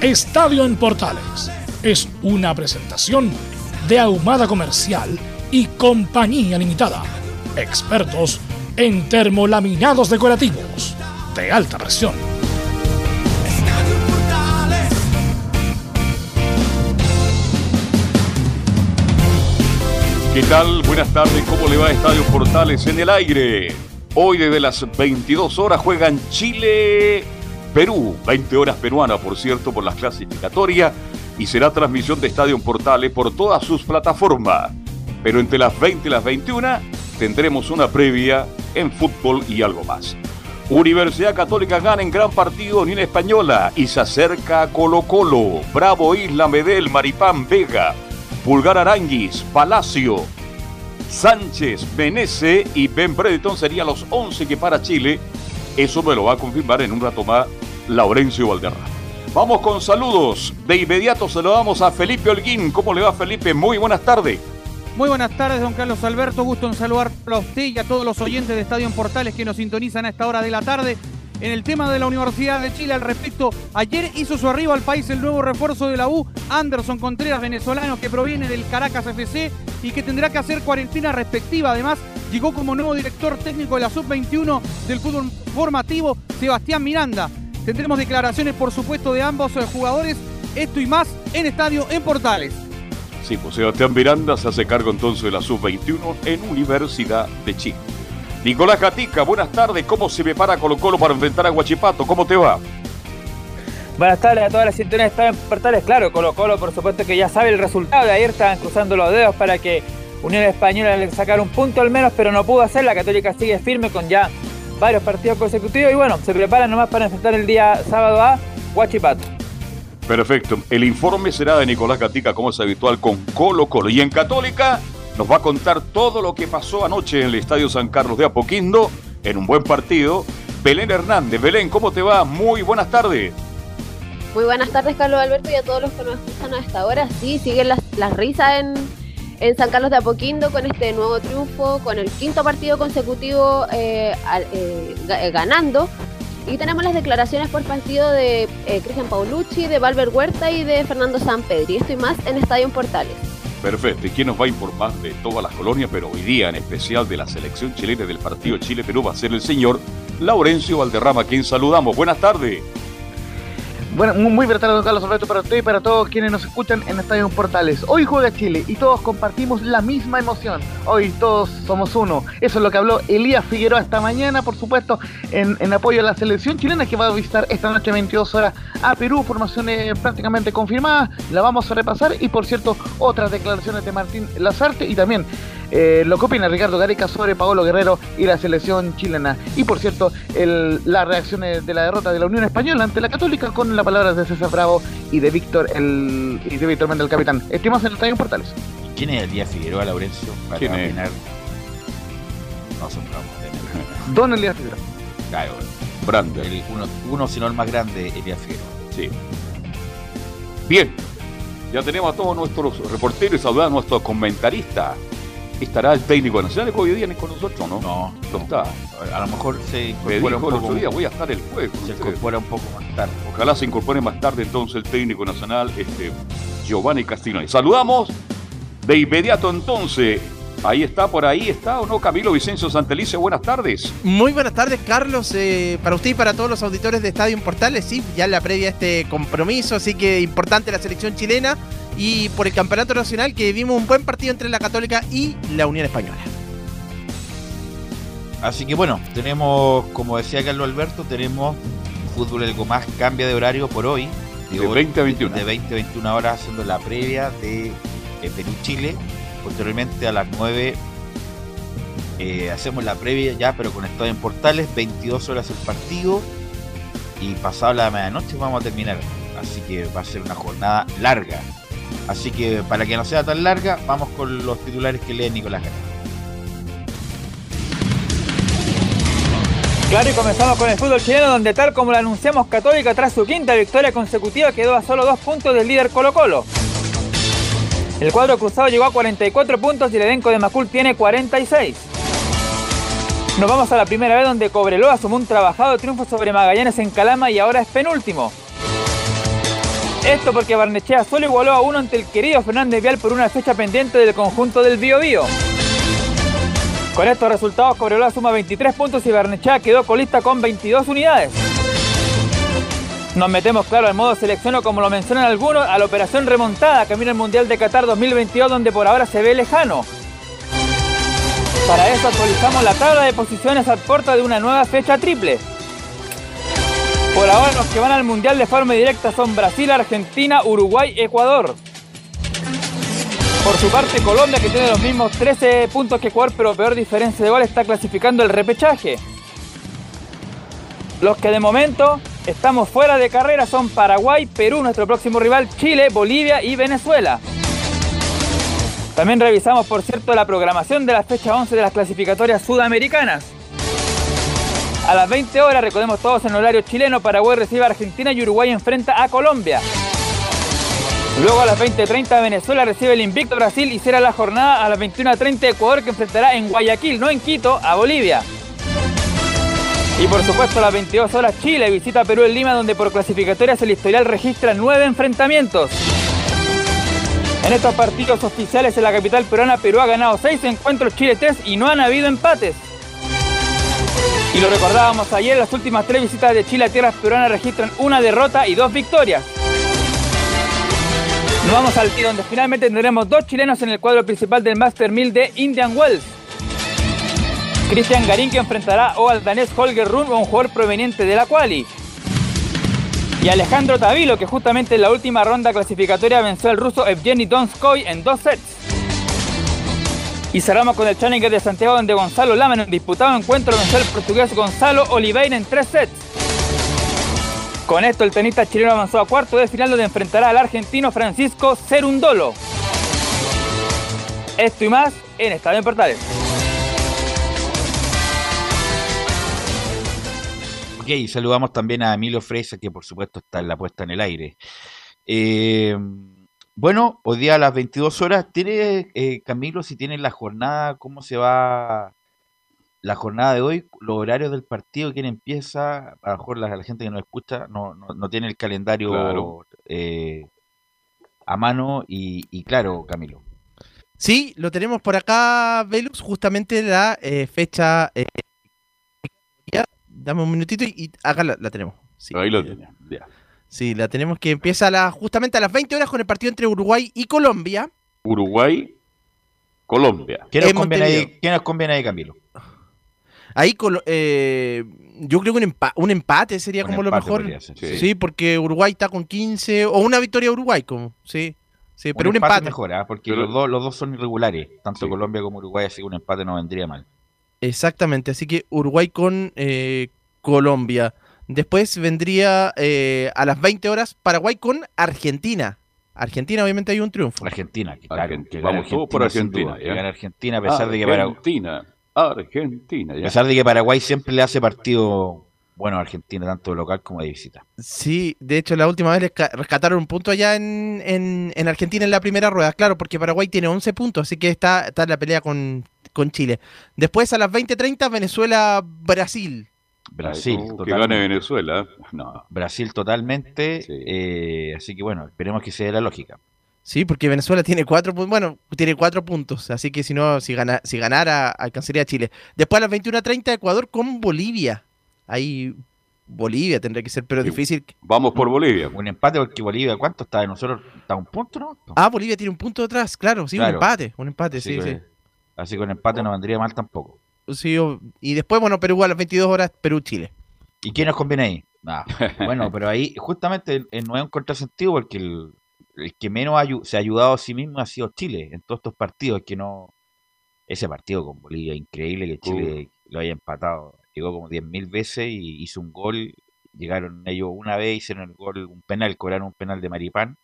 Estadio en Portales es una presentación de Ahumada Comercial y Compañía Limitada. Expertos en termolaminados decorativos de alta presión. ¿Qué tal? Buenas tardes. ¿Cómo le va Estadio Portales en el aire? Hoy desde las 22 horas juegan Chile, Perú. 20 horas peruana, por cierto, por las clasificatorias. Y será transmisión de Estadio Portales por todas sus plataformas. Pero entre las 20 y las 21 tendremos una previa en fútbol y algo más. Universidad Católica gana en gran partido Unión Española y se acerca a Colo Colo, Bravo Isla Medel, Maripán Vega, Pulgar Aranguis, Palacio, Sánchez, Menece y Ben Bredeton serían los 11 que para Chile. Eso me lo va a confirmar en un rato más Laurencio Valderrama. Vamos con saludos. De inmediato saludamos a Felipe Holguín. ¿Cómo le va Felipe? Muy buenas tardes. Muy buenas tardes, don Carlos Alberto. Gusto en saludar a usted y a todos los oyentes de Estadio Portales que nos sintonizan a esta hora de la tarde. En el tema de la Universidad de Chile al respecto, ayer hizo su arribo al país el nuevo refuerzo de la U, Anderson Contreras, venezolano que proviene del Caracas FC y que tendrá que hacer cuarentena respectiva. Además, llegó como nuevo director técnico de la Sub-21 del fútbol formativo, Sebastián Miranda. Tendremos declaraciones, por supuesto, de ambos jugadores. Esto y más en Estadio en Portales. Sí, pues Sebastián Miranda se hace cargo entonces de la Sub-21 en Universidad de Chile. Nicolás Gatica, buenas tardes. ¿Cómo se prepara Colo Colo para enfrentar a Guachipato? ¿Cómo te va? Buenas tardes a todas las sintonías de en Portales. Claro, Colo Colo por supuesto que ya sabe el resultado. De ayer estaban cruzando los dedos para que Unión Española le sacara un punto al menos, pero no pudo hacer. La Católica sigue firme con ya varios partidos consecutivos y bueno, se preparan nomás para enfrentar el día sábado a Guachipato. Perfecto. El informe será de Nicolás Gatica, como es habitual, con Colo Colo. Y en Católica nos va a contar todo lo que pasó anoche en el Estadio San Carlos de Apoquindo, en un buen partido. Belén Hernández. Belén, ¿cómo te va? Muy buenas tardes. Muy buenas tardes, Carlos Alberto, y a todos los que nos escuchan a esta hora. Sí, siguen las, risas en, en San Carlos de Apoquindo con este nuevo triunfo, con el quinto partido consecutivo eh, eh, eh, ganando. Y tenemos las declaraciones por partido de Cristian Paulucci, de Valver Huerta y de Fernando Sampedri. Esto y más en Estadio Portales. Perfecto. ¿Y quién nos va a informar de todas las colonias, pero hoy día en especial de la selección chilena del partido Chile-Perú va a ser el señor Laurencio Valderrama, quien saludamos. Buenas tardes. Bueno, muy buenas tardes, don Carlos Alberto, para usted y para todos quienes nos escuchan en Estadio Portales. Hoy juega Chile y todos compartimos la misma emoción. Hoy todos somos uno. Eso es lo que habló Elías Figueroa esta mañana, por supuesto, en, apoyo a la selección chilena que va a visitar esta noche 22 horas a Perú. Formaciones prácticamente confirmadas, la vamos a repasar. Y por cierto, otras declaraciones de Martín Lazarte y también eh, lo que opina Ricardo Gareca sobre Paolo Guerrero y la selección chilena. Y por cierto, las reacciones de la derrota de la Unión Española ante la Católica con las palabras de César Bravo y de Víctor el y de Víctor Méndez, el capitán. Estimas en el Estadio Portales. ¿Quién es el día Figueroa, Laurencio? Para ¿Quién es? No son Don Elías Figueroa. Claro, Brando. uno, uno, si no el más grande, Elías Figueroa. Sí. Bien, ya tenemos a todos nuestros reporteros, saludar a nuestros comentaristas estará el técnico nacional que hoy día con nosotros, ¿no? No, no está. A lo mejor se incorpora un poco. día voy a estar el jueves. Se incorpora un poco más tarde. Ojalá se incorpore más tarde entonces el técnico nacional, este Giovanni Castillo. Saludamos de inmediato entonces Ahí está, por ahí está, ¿o no? Camilo Vicencio Santelice, buenas tardes. Muy buenas tardes, Carlos. Eh, para usted y para todos los auditores de Estadio Portales, sí, ya la previa a este compromiso, así que importante la selección chilena y por el Campeonato Nacional que vimos un buen partido entre la Católica y la Unión Española. Así que bueno, tenemos, como decía Carlos Alberto, tenemos fútbol algo más cambia de horario por hoy. De 20 a 21. De 20 a 21 horas haciendo la previa de eh, Perú-Chile. Posteriormente a las 9 eh, hacemos la previa ya, pero con estado en portales, 22 horas el partido. Y pasado la medianoche vamos a terminar. Así que va a ser una jornada larga. Así que para que no sea tan larga, vamos con los titulares que lee Nicolás Gana. Claro, y comenzamos con el fútbol chileno, donde tal como lo anunciamos, Católica tras su quinta victoria consecutiva quedó a solo dos puntos del líder Colo Colo. El cuadro cruzado llegó a 44 puntos y el elenco de Macul tiene 46. Nos vamos a la primera vez donde Cobreloa sumó un trabajado triunfo sobre Magallanes en Calama y ahora es penúltimo. Esto porque Barnechea solo igualó a uno ante el querido Fernández Vial por una fecha pendiente del conjunto del Bío Bío. Con estos resultados, Cobreloa suma 23 puntos y Barnechea quedó colista con 22 unidades. Nos metemos claro al modo selección o como lo mencionan algunos, a la operación remontada camino al Mundial de Qatar 2022 donde por ahora se ve lejano. Para eso actualizamos la tabla de posiciones al puerta de una nueva fecha triple. Por ahora los que van al Mundial de forma directa son Brasil, Argentina, Uruguay, Ecuador. Por su parte, Colombia, que tiene los mismos 13 puntos que Ecuador, pero peor diferencia de gol, está clasificando el repechaje. Los que de momento estamos fuera de carrera son Paraguay, Perú, nuestro próximo rival, Chile, Bolivia y Venezuela. También revisamos, por cierto, la programación de la fecha 11 de las clasificatorias sudamericanas. A las 20 horas, recordemos todos en horario chileno, Paraguay recibe a Argentina y Uruguay enfrenta a Colombia. Luego a las 20.30 Venezuela recibe el invicto Brasil y será la jornada a las 21.30 Ecuador que enfrentará en Guayaquil, no en Quito, a Bolivia. Y por supuesto a las 22 horas Chile visita Perú en Lima donde por clasificatorias el historial registra nueve enfrentamientos. En estos partidos oficiales en la capital peruana Perú ha ganado 6 encuentros, Chile 3 y no han habido empates. Y lo recordábamos ayer, las últimas tres visitas de Chile a tierras peruanas registran una derrota y dos victorias. Nos vamos al tiro donde finalmente tendremos dos chilenos en el cuadro principal del Master 1000 de Indian Wells. Cristian Garín que enfrentará o al danés Holger Run un jugador proveniente de la Quali. Y Alejandro Tavilo que justamente en la última ronda clasificatoria venció al ruso Evgeny Donskoy en dos sets. Y cerramos con el Challenger de Santiago donde Gonzalo Lama en disputado encuentro venció al portugués Gonzalo Oliveira en tres sets. Con esto el tenista chileno avanzó a cuarto de final donde enfrentará al argentino Francisco Cerundolo. Esto y más en Estadio en Portales. Ok, saludamos también a Emilio Fresa, que por supuesto está en la puesta en el aire. Eh, bueno, hoy día a las 22 horas, ¿tiene eh, Camilo, si tiene la jornada, cómo se va la jornada de hoy, los horarios del partido, quién empieza? A lo mejor la, la gente que nos escucha no, no, no tiene el calendario Claro. eh, a mano y, y claro, Camilo. Sí, lo tenemos por acá, Velux, justamente la eh, fecha. eh, ya, dame un minutito y, y acá la, la tenemos. Sí, Ahí lo eh, tenía. ya. Sí, la tenemos que empieza a la- justamente a las 20 horas con el partido entre Uruguay y Colombia. Uruguay, Colombia. ¿Qué nos, En conviene ahí, Montevideo. qué nos conviene ahí, Camilo? Ahí eh, yo creo que un, empa- un empate sería Un como lo mejor. ser, Sí. Sí. porque Uruguay está con 15 o una victoria de Uruguay, como sí, sí, pero un, empate. mejor, ¿ah? porque Pero- los, dos, los dos son irregulares, tanto Sí. Colombia como Uruguay, así que un empate no vendría mal. Exactamente, así que Uruguay con eh, Colombia. Después vendría eh, a las 20 horas Paraguay con Argentina. Argentina obviamente hay un triunfo. Argentina, que claro, Argentina. que Vamos todos por Argentina, duda, que Argentina, a pesar de que Paraguay, Argentina, Argentina. a pesar de que Paraguay siempre le hace partido bueno a Argentina, tanto de local como de visita. Sí, de hecho la última vez les ca- rescataron un punto allá en, en- en Argentina en la primera rueda, claro, porque Paraguay tiene 11 puntos, así que está, está en la pelea con, con Chile. Después a las 20:30 Venezuela-Brasil. Brasil, tú, que totalmente. gane Venezuela. No. Brasil totalmente, Sí. eh, así que bueno, esperemos que se dé la lógica. Sí, porque Venezuela tiene cuatro puntos. Bueno, tiene cuatro puntos. Así que si no, si, gana, si ganara, alcanzaría a Chile. Después a las 21.30, Ecuador con Bolivia. Ahí Bolivia tendría que ser, pero Sí. difícil. Vamos por Bolivia. Un empate porque Bolivia, ¿cuánto está de nosotros? ¿Está un punto, no? Ah, Bolivia tiene un punto detrás, claro, sí, un empate, un empate, Así sí, que- sí. Así que un empate no vendría mal tampoco. Sí, o- y después, bueno, Perú a las 22 horas, Perú-Chile. ¿Y quién nos conviene ahí? Nada. Bueno, pero ahí justamente no es un contrasentido porque el, el que menos ayu- se ha ayudado a sí mismo ha sido Chile en todos estos partidos. Que no. Ese partido con Bolivia, increíble que Chile lo haya empatado. Llegó como 10.000 veces y hizo un gol. Llegaron ellos una vez, hicieron el gol, un penal, cobraron un penal de Maripán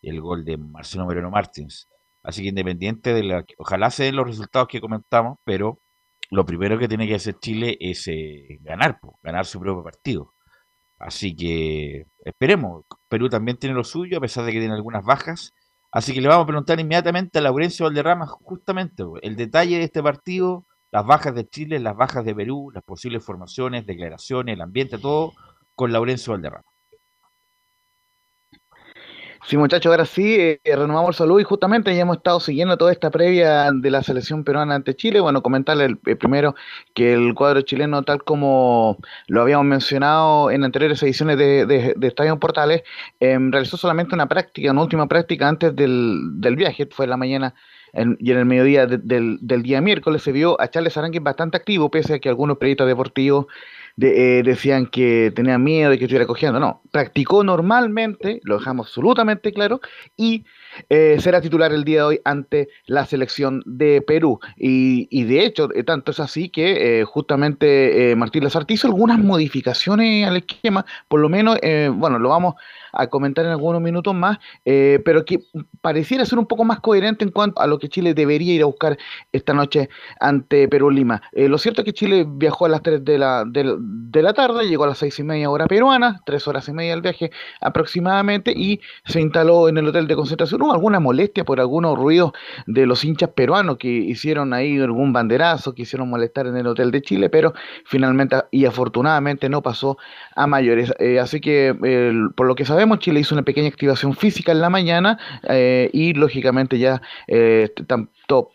y el gol de Marcelo Moreno Martins. Así que independiente de la. Ojalá se den los resultados que comentamos, pero lo primero que tiene que hacer Chile es eh, ganar, ganar su propio partido. Así que esperemos. Perú también tiene lo suyo, a pesar de que tiene algunas bajas. Así que le vamos a preguntar inmediatamente a Laurencio Valderrama justamente el detalle de este partido, las bajas de Chile, las bajas de Perú, las posibles formaciones, declaraciones, el ambiente, todo con Laurencio Valderrama. Sí, muchachos, ahora sí, eh, renovamos el saludo y justamente ya hemos estado siguiendo toda esta previa de la selección peruana ante Chile. Bueno, comentarle el, el primero que el cuadro chileno, tal como lo habíamos mencionado en anteriores ediciones de, de, de Estadio Portales, em, realizó solamente una práctica, una última práctica antes del, del viaje, fue en la mañana y en el mediodía de- del, del día miércoles se vio a Charles Aránguiz bastante activo, pese a que algunos periodistas deportivos de- eh, decían que tenía miedo de que estuviera cogiendo. No, practicó normalmente, lo dejamos absolutamente claro, y eh, será titular el día de hoy ante la selección de Perú. Y, y de hecho, eh, tanto es así que eh, justamente Martín Lazarte hizo algunas modificaciones al esquema, por lo menos, bueno, lo vamos a comentar en algunos minutos más, eh, pero que pareciera ser un poco más coherente en cuanto a lo que Chile debería ir a buscar esta noche ante Perú-Lima. Eh, lo cierto es que Chile viajó a las 3 de la, de, la tarde, llegó a las 6 y media hora peruana, 3 horas y media el viaje aproximadamente, y se instaló en el hotel de concentración. Hubo alguna molestia por algunos ruidos de los hinchas peruanos que hicieron ahí algún banderazo, quisieron molestar en el hotel de Chile, pero finalmente y afortunadamente no pasó a mayores. Eh, así que, por lo que sabemos, Chile hizo una pequeña activación física en la mañana eh, y lógicamente ya eh,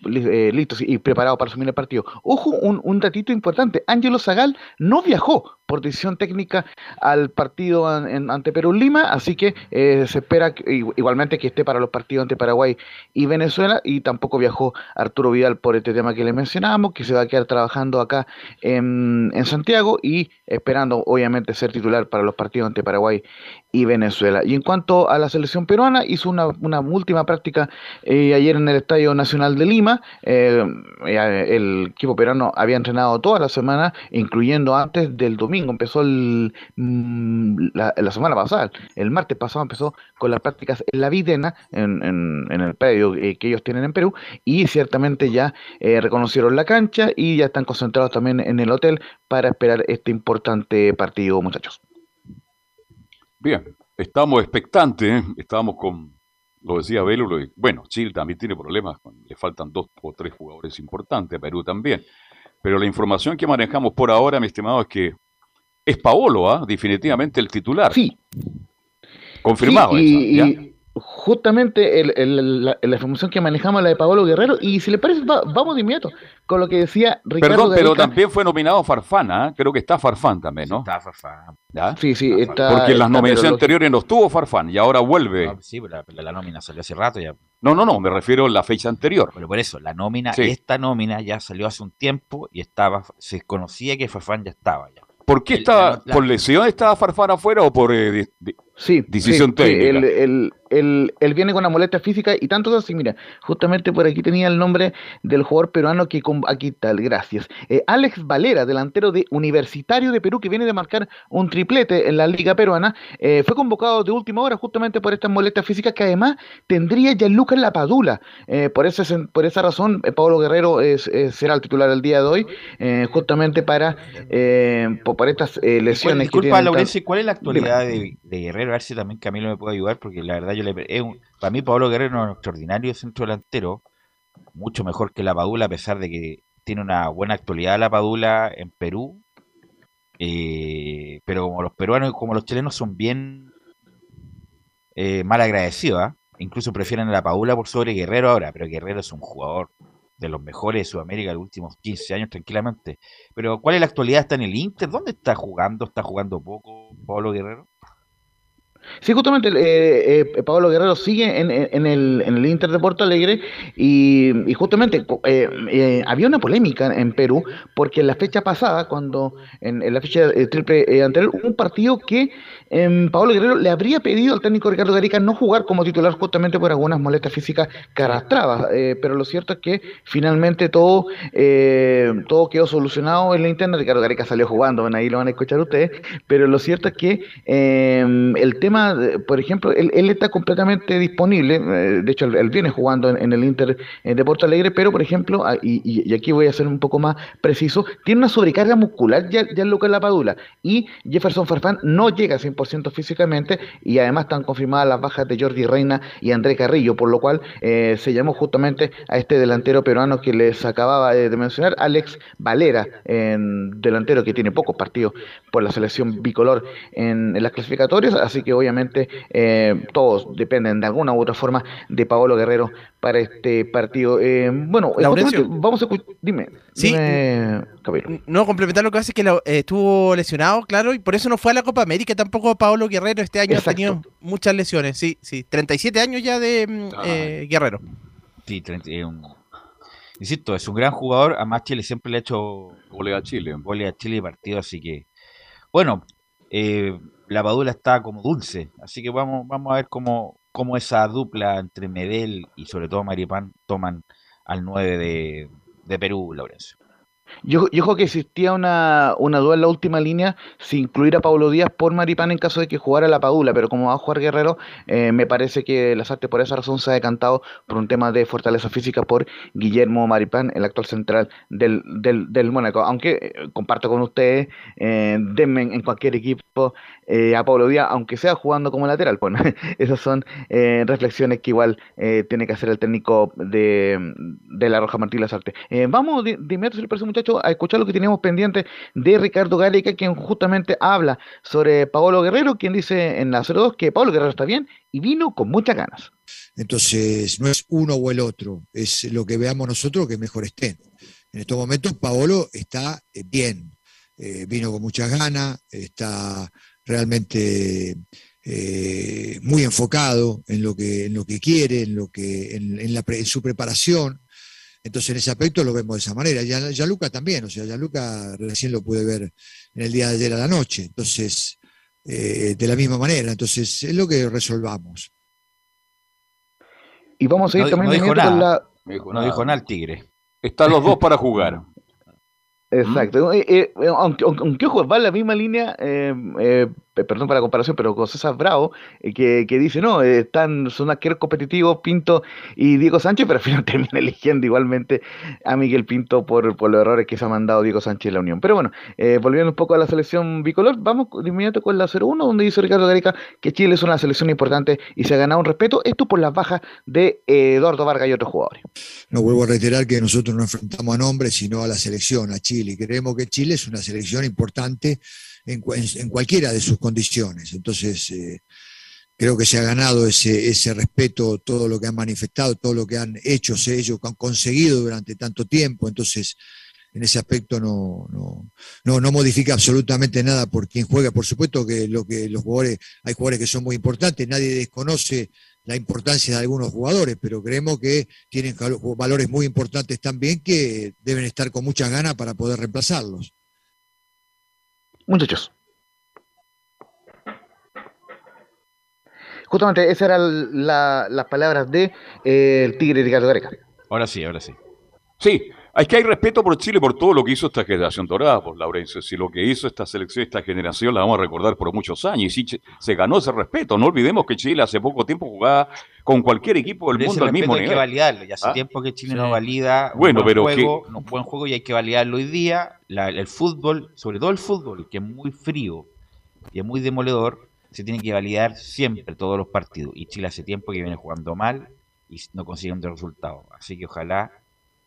li- eh, listos y preparados para asumir el partido. Ojo, un, un datito importante, Ángelo Zagal no viajó por decisión técnica al partido en- ante Perú Lima, así que eh, se espera igualmente que esté para los partidos ante Paraguay y Venezuela y tampoco viajó Arturo Vidal por este tema que le mencionábamos, que se va a quedar trabajando acá en, en Santiago y esperando obviamente ser titular para los partidos ante Paraguay y Venezuela. Y en cuanto a la selección peruana, hizo una, una última práctica eh, ayer en el Estadio Nacional de Lima. Eh, eh, el equipo peruano había entrenado toda la semana, incluyendo antes del domingo. Empezó mm, la, la semana pasada, el martes pasado empezó con las prácticas en la Videna, en, en- el predio eh, que ellos tienen en Perú, y ciertamente ya reconocieron la cancha y ya están concentrados también en el hotel para esperar este importante partido, muchachos. Bien, estamos expectantes, estábamos con, lo decía Velo, lo de- bueno, Chile también tiene problemas, con- le faltan dos o tres jugadores importantes, a Perú también, pero la información que manejamos por ahora, mi estimado, es que es Paolo, ¿ah? definitivamente el titular, Sí, confirmado. Sí, y, esa, ¿ya? Justamente el- el- la, la información que manejamos la de Pablo Guerrero, y si le parece, va- vamos de inmediato con lo que decía Ricardo Perdón, pero también fue nominado Farfán, ¿ah? creo que está Farfán también, ¿no? Está Farfán. ¿Ya? Sí, sí, está. Porque en las nominaciones anteriores no estuvo Farfán y ahora vuelve. No, sí, pero la, la nómina salió hace rato ya. No, no, no, me refiero a la fecha anterior. Pero por eso, la nómina, Sí. esta nómina ya salió hace un tiempo y estaba, se conocía que Farfán ya estaba ya. ¿Por qué estaba, por lesión estaba Farfán afuera o por eh, Sí, Decisión sí, sí, técnica. él, él- él- él viene con una molestia física y tanto así, mira, justamente por aquí tenía el nombre del jugador peruano que con- aquí tal, gracias. Eh, Alex Valera, delantero de Universitario de Perú, que viene de marcar un triplete en la liga peruana, eh, fue convocado de última hora justamente por estas molestias físicas que además tendría Gianluca Lapadula. Eh, por, ese, por esa razón, eh, Pablo Guerrero es- es- será el titular el día de hoy, eh, justamente para eh, por, por estas eh, ¿Y cuál- lesiones que disculpa, tienen tan- Laurencio, ¿y ¿cuál es la actualidad de, de Guerrero? A ver si también Camilo me puede ayudar, porque la verdad yo le es un- para mí Pablo Guerrero es un extraordinario centro delantero, mucho mejor que la Padula, a pesar de que tiene una buena actualidad la Padula en Perú. eh, pero como los peruanos y como los chilenos son bien eh, mal agradecidos, ¿ah? incluso prefieren a la Paula por sobre Guerrero ahora, pero Guerrero es un jugador de los mejores de Sudamérica de los últimos 15 años tranquilamente. Pero ¿cuál es la actualidad? ¿Está en el Inter? ¿Dónde está jugando? ¿Está jugando poco Pablo Guerrero? Sí, justamente eh, eh, Pablo Guerrero sigue en, en, el, en Inter de Porto Alegre y, justamente eh, eh, había una polémica en Perú porque en la fecha pasada, cuando en, la fecha triple anterior, hubo un partido que em, Pablo Guerrero le habría pedido al técnico Ricardo Gareca no jugar como titular justamente por algunas molestias físicas que arrastraba, pero lo cierto es que finalmente todo, todo quedó solucionado en la interna, Ricardo Gareca salió jugando, ahí lo van a escuchar ustedes, pero lo cierto es que em, el tema por ejemplo, él, está completamente disponible, eh, de hecho él, viene jugando en, el Inter eh, de Porto Alegre, pero por ejemplo, ah, y, aquí voy a ser un poco más preciso, tiene una sobrecarga muscular ya, ya Lucas Lapadula y Jefferson Farfán no llega a 100% físicamente y además están confirmadas las bajas de Jordi Reina y André Carrillo, por lo cual eh, se llamó justamente a este delantero peruano que les acababa de, mencionar, Alex Valera, en delantero que tiene pocos partidos por la selección bicolor en, en las clasificatorias, así que obviamente eh, todos dependen de alguna u otra forma de Paolo Guerrero para este partido. Eh, bueno, vamos a dime, sí, No, complementar lo que hace es que eh, estuvo lesionado, claro, y por eso no fue a la Copa América tampoco Paolo Guerrero. Este año ha tenido muchas lesiones, sí, sí, 37 años ya de mm, ah. Guerrero. Sí, insisto, es un gran jugador, además Chile siempre le ha hecho gole a Chile, gole a Chile partido, así que bueno, eh, la Padula está como dulce. Así que vamos, vamos a ver cómo, cómo esa dupla entre Medel y sobre todo Maripán toman al 9 de, de Perú, Laurencio. Yo, yo creo que existía una, una duda en la última línea si incluir a Pablo Díaz por Maripán en caso de que jugara la Padula, pero como va a jugar Guerrero, eh, me parece que las artes por esa razón se ha decantado por un tema de fortaleza física por Guillermo Maripán, el actual central del, del, del Mónaco. Aunque eh, comparto con ustedes, eh, denme en cualquier equipo a Pablo Díaz, aunque sea jugando como lateral. Bueno, esas son reflexiones que igual tiene que hacer el técnico de, de la Roja Martín Lazarte. vamos de, de inmediato, si le parece, muchachos a escuchar lo que teníamos pendiente de Ricardo Gareca, quien justamente habla sobre Paolo Guerrero, quien dice en la 02 que Paolo Guerrero está bien y vino con muchas ganas. Entonces, no es uno o el otro, es lo que veamos nosotros que mejor estén. En estos momentos, Paolo está eh, bien, eh, vino con muchas ganas, está realmente eh, muy enfocado en lo que, en lo que quiere, en, lo que, en, la, en su preparación. Entonces, en ese aspecto lo vemos de esa manera. Ya, ya Luca también, o sea, ya Luca recién lo pude ver en el día de ayer a la noche. Entonces, eh, de la misma manera. Entonces, es lo que resolvamos. Y vamos a ir también no dijo nada. la. No dijo nada el Tigre. Están los dos para jugar. Exacto. Eh, eh, aunque, aunque, ojo, va en la misma línea, eh, eh perdón para la comparación, pero con César Bravo, que, que, dice, no, están, son arqueros competitivos Pinto y Diego Sánchez, pero al final termina eligiendo igualmente a Miguel Pinto por, por los errores que se ha mandado Diego Sánchez en la Unión. Pero bueno, volviendo un poco a la selección bicolor, vamos de inmediato con la 0-1, donde dice Ricardo Gareca que Chile es una selección importante y se ha ganado un respeto, esto por las bajas de Eduardo Vargas y otros jugadores. No vuelvo a reiterar que nosotros no enfrentamos a nombres, sino a la selección, a Chile creemos que Chile es una selección importante en, cualquiera de sus condiciones. Entonces, eh, creo que se ha ganado ese, ese respeto, todo lo que han manifestado, todo lo que han hecho ellos, han conseguido durante tanto tiempo. Entonces, en ese aspecto no, no, no, modifica absolutamente nada por quien juega. Por supuesto que, lo que los jugadores, hay jugadores que son muy importantes, nadie desconoce la importancia de algunos jugadores, pero creemos que tienen valores muy importantes también que deben estar con muchas ganas para poder reemplazarlos. Muchachos. Justamente esas eran las palabras de eh, el Tigre Ricardo Gareca. Ahora sí, ahora sí. Sí, es que hay respeto por Chile por todo lo que hizo esta generación dorada, por Laurencio. Si lo que hizo esta selección, esta generación, la vamos a recordar por muchos años. Y sí, se ganó ese respeto. No olvidemos que Chile hace poco tiempo jugaba con cualquier equipo del mundo al mismo nivel. Hay que validarlo. Ya hace ¿Ah? tiempo que Chile no valida bueno, un, buen pero juego, un buen juego y hay que validarlo hoy día. el fútbol, sobre todo el fútbol, que es muy frío y es muy demoledor, se tiene que validar siempre todos los partidos. Y Chile hace tiempo que viene jugando mal y no consigue un resultado. Así que ojalá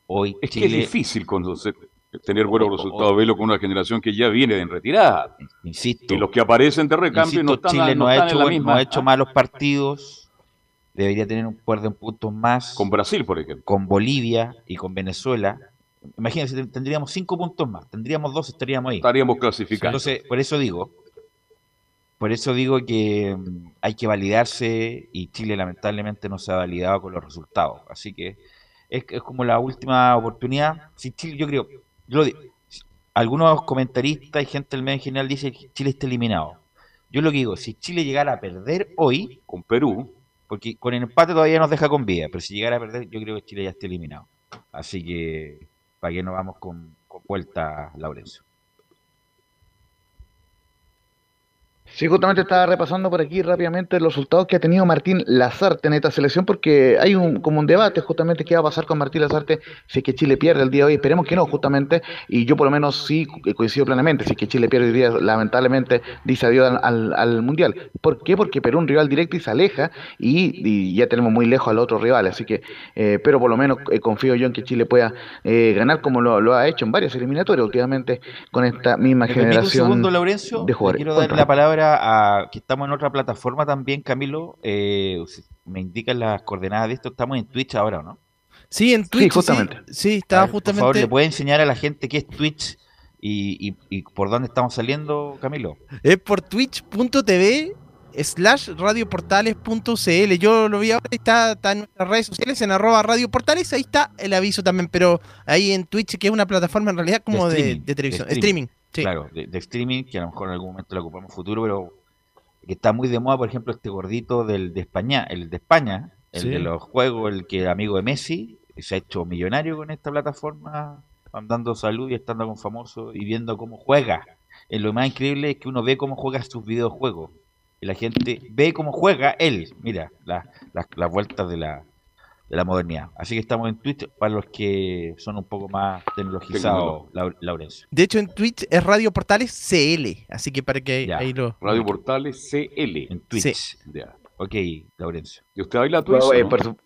Hoy es que es difícil tener buenos resultados, verlo con una generación que ya viene de retirada. Insisto. Y los que aparecen de recambio no están, Chile no, ha hecho, ha hecho malos partidos, debería tener un cuerdo en puntos más Con Brasil, por ejemplo. con Bolivia y con Venezuela. Imagínense, ten- tendríamos cinco puntos más, tendríamos dos, estaríamos ahí. Estaríamos clasificados. Entonces, por eso digo, por eso digo que mm, hay que validarse y Chile lamentablemente no se ha validado con los resultados. Así que es, es como la última oportunidad. Si Chile, yo creo, yo lo di- algunos comentaristas y gente del medio en general dicen que Chile está eliminado. Yo lo que digo, si Chile llegara a perder hoy, Con Perú, porque con el empate todavía nos deja con vida, pero si llegara a perder, yo creo que Chile ya está eliminado. Así que, ¿para qué no vamos con, con vuelta, Laurencio? Sí, justamente estaba repasando por aquí rápidamente los resultados que ha tenido Martín Lazarte en esta selección, porque hay un como un debate justamente qué va a pasar con Martín Lazarte si es que Chile pierde el día de hoy. Esperemos que no, justamente, y yo por lo menos sí co- coincido plenamente. Si es que Chile pierde hoy día, lamentablemente dice adiós al, al- al Mundial. ¿Por qué? Porque Perú un rival directo y se aleja, y, y ya tenemos muy lejos al otro rival. Así que, eh, pero por lo menos eh, confío yo en que Chile pueda eh, ganar como lo, lo ha hecho en varias eliminatorias últimamente con esta misma ¿Me permite un generación segundo, Laurencio? de jugadores. quiero dar la palabra a que estamos en otra plataforma también, Camilo. Eh, me indican las coordenadas de esto. Estamos en Twitch ahora, ¿o ¿no? Sí, en Twitch. Sí, justamente. Sí, estaba ver, Por favor, justamente. ¿le puede enseñar a la gente qué es Twitch y, y- y por dónde estamos saliendo, Camilo? Es por twitch.tv slash radioportales.cl. Yo lo vi ahora, está, está en nuestras redes sociales, en arroba radioportales, ahí está el aviso también, pero ahí en Twitch, que es una plataforma en realidad como de, streaming, de televisión, de streaming. Sí. Claro, de, de streaming, que a lo mejor en algún momento lo ocupamos en el futuro, pero que está muy de moda, por ejemplo, este gordito del de España, el de España, el Sí. de los juegos, el que amigo de Messi, se ha hecho millonario con esta plataforma, dando salud y estando con famoso y viendo cómo juega. Eh, lo más increíble es que uno ve cómo juega sus videojuegos. Y la gente ve cómo juega él. Mira, la- las las vueltas de la, de la modernidad. Así que estamos en Twitch para los que son un poco más tecnologizados, Lau- Laurencio. De hecho, en Twitch es Radio Portales CL, así que para que Ya. ahí lo. Radio Portales CL. En Twitch. Ya. Ok, Laurencio. ¿Y usted baila Twitch? Eh, no? por, su-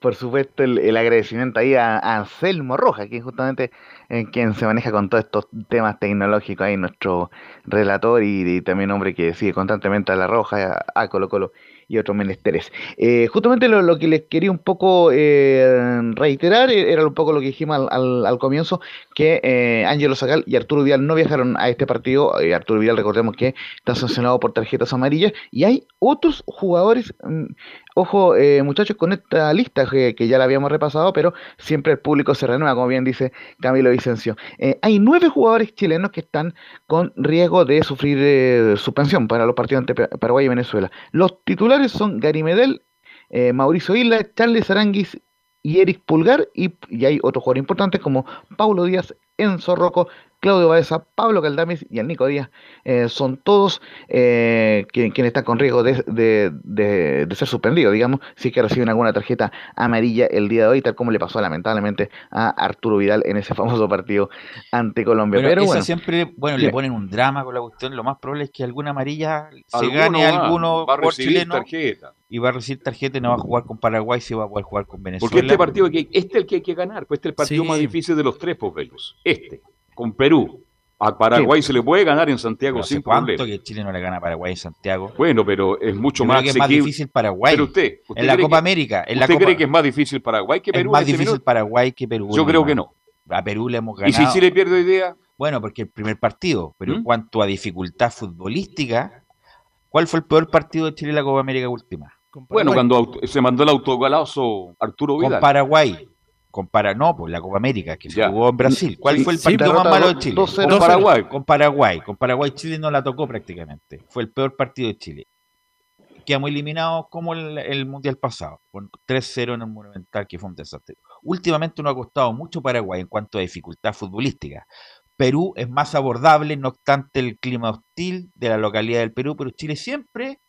por supuesto, el, el agradecimiento ahí a, a Anselmo Rojas, que es justamente eh, quien se maneja con todos estos temas tecnológicos, ahí nuestro relator y, y también hombre que sigue constantemente a La Roja, a, a Colo Colo y otros menesteres. Eh, justamente lo, lo que les quería un poco eh, reiterar eh, era un poco lo que dijimos al, al- al comienzo, que Ángelo Zagal y Arturo Vidal no viajaron a este partido. Arturo Vidal, recordemos que está sancionado por tarjetas amarillas, y hay otros jugadores, mm, ojo eh, muchachos, con esta lista que, que ya la habíamos repasado, pero siempre el público se renueva, como bien dice Camilo Vicencio. Eh, hay nueve jugadores chilenos que están con riesgo de sufrir eh, suspensión para los partidos ante Pa- Paraguay y Venezuela. Los titulares son Gary Medel, eh, Mauricio Isla, Charles Aranguis y Eric Pulgar, y, y hay otros jugadores importantes como Paulo Díaz, Enzo Rocco, Claudio Baeza, Pablo Caldames y el Nico Díaz. Eh, son todos eh, quien- quienes están con riesgo de, de- de- de ser suspendidos, digamos, si es que reciben alguna tarjeta amarilla el día de hoy, tal como le pasó lamentablemente a Arturo Vidal en ese famoso partido ante Colombia. Pero, Pero esa bueno, siempre, bueno, le ponen un drama con la cuestión. Lo más probable es que alguna amarilla se Alguno gane va- alguno va a por chileno tarjeta. y va a recibir tarjeta y no va a jugar con Paraguay, si va a poder jugar con Venezuela. Porque este partido, que- este es el que hay que ganar, pues este es el partido Sí. más difícil de los tres, pues, Velus. Este, con Perú. A Paraguay se le puede ganar en Santiago sin cuánto problema. que Chile no le gana a Paraguay en Santiago. Bueno, pero es mucho Yo más creo que es más difícil Paraguay. Pero usted, ¿usted en la Copa que- América. En la ¿Usted Copa, cree que es más difícil Paraguay que es Perú? más en este difícil minuto? Paraguay que Perú. Yo creo hermano. que no. A Perú le hemos Y ganado. si Chile pierde hoy día, Bueno, porque el primer partido, pero en ¿Mm? cuanto a dificultad futbolística, ¿cuál fue el peor partido de Chile en la Copa América última? con bueno, cuando se mandó el autogolazo Arturo Con Vidal. Paraguay. Con para, no, pues la Copa América, que se jugó en Brasil. ¿Cuál Sí, fue el sí, partido más malo de Chile? 2-0 Con Paraguay. Con Paraguay. Con Paraguay Chile no la tocó prácticamente. Fue el peor partido de Chile. Quedamos eliminados como el, el Mundial pasado, con 3-0 en el Monumental, que fue un desastre. Últimamente nos ha costado mucho Paraguay en cuanto a dificultad futbolística. Perú es más abordable, no obstante el clima hostil de la localidad del Perú, pero Chile siempre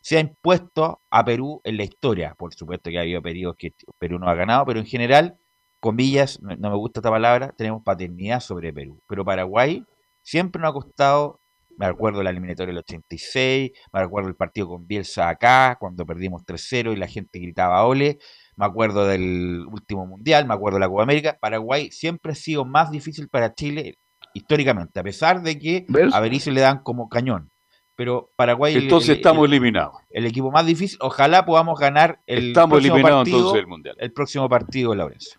se ha impuesto a Perú en la historia. Por supuesto que ha habido periodos que Perú no ha ganado, pero en general, comillas, no, no me gusta esta palabra, tenemos paternidad sobre Perú. Pero Paraguay siempre nos ha costado, me acuerdo la eliminatoria del 86, me acuerdo el partido con Bielsa acá, cuando perdimos 3-0 y la gente gritaba ole, me acuerdo del último mundial, me acuerdo de la Copa América. Paraguay siempre ha sido más difícil para Chile históricamente, a pesar de que ¿Ves? a Berizzo le dan como cañón. pero Paraguay el- Entonces el- estamos el, eliminados. el equipo más difícil. Ojalá podamos ganar el Estamos próximo eliminados partido, entonces del Mundial. el próximo partido, Laurencio.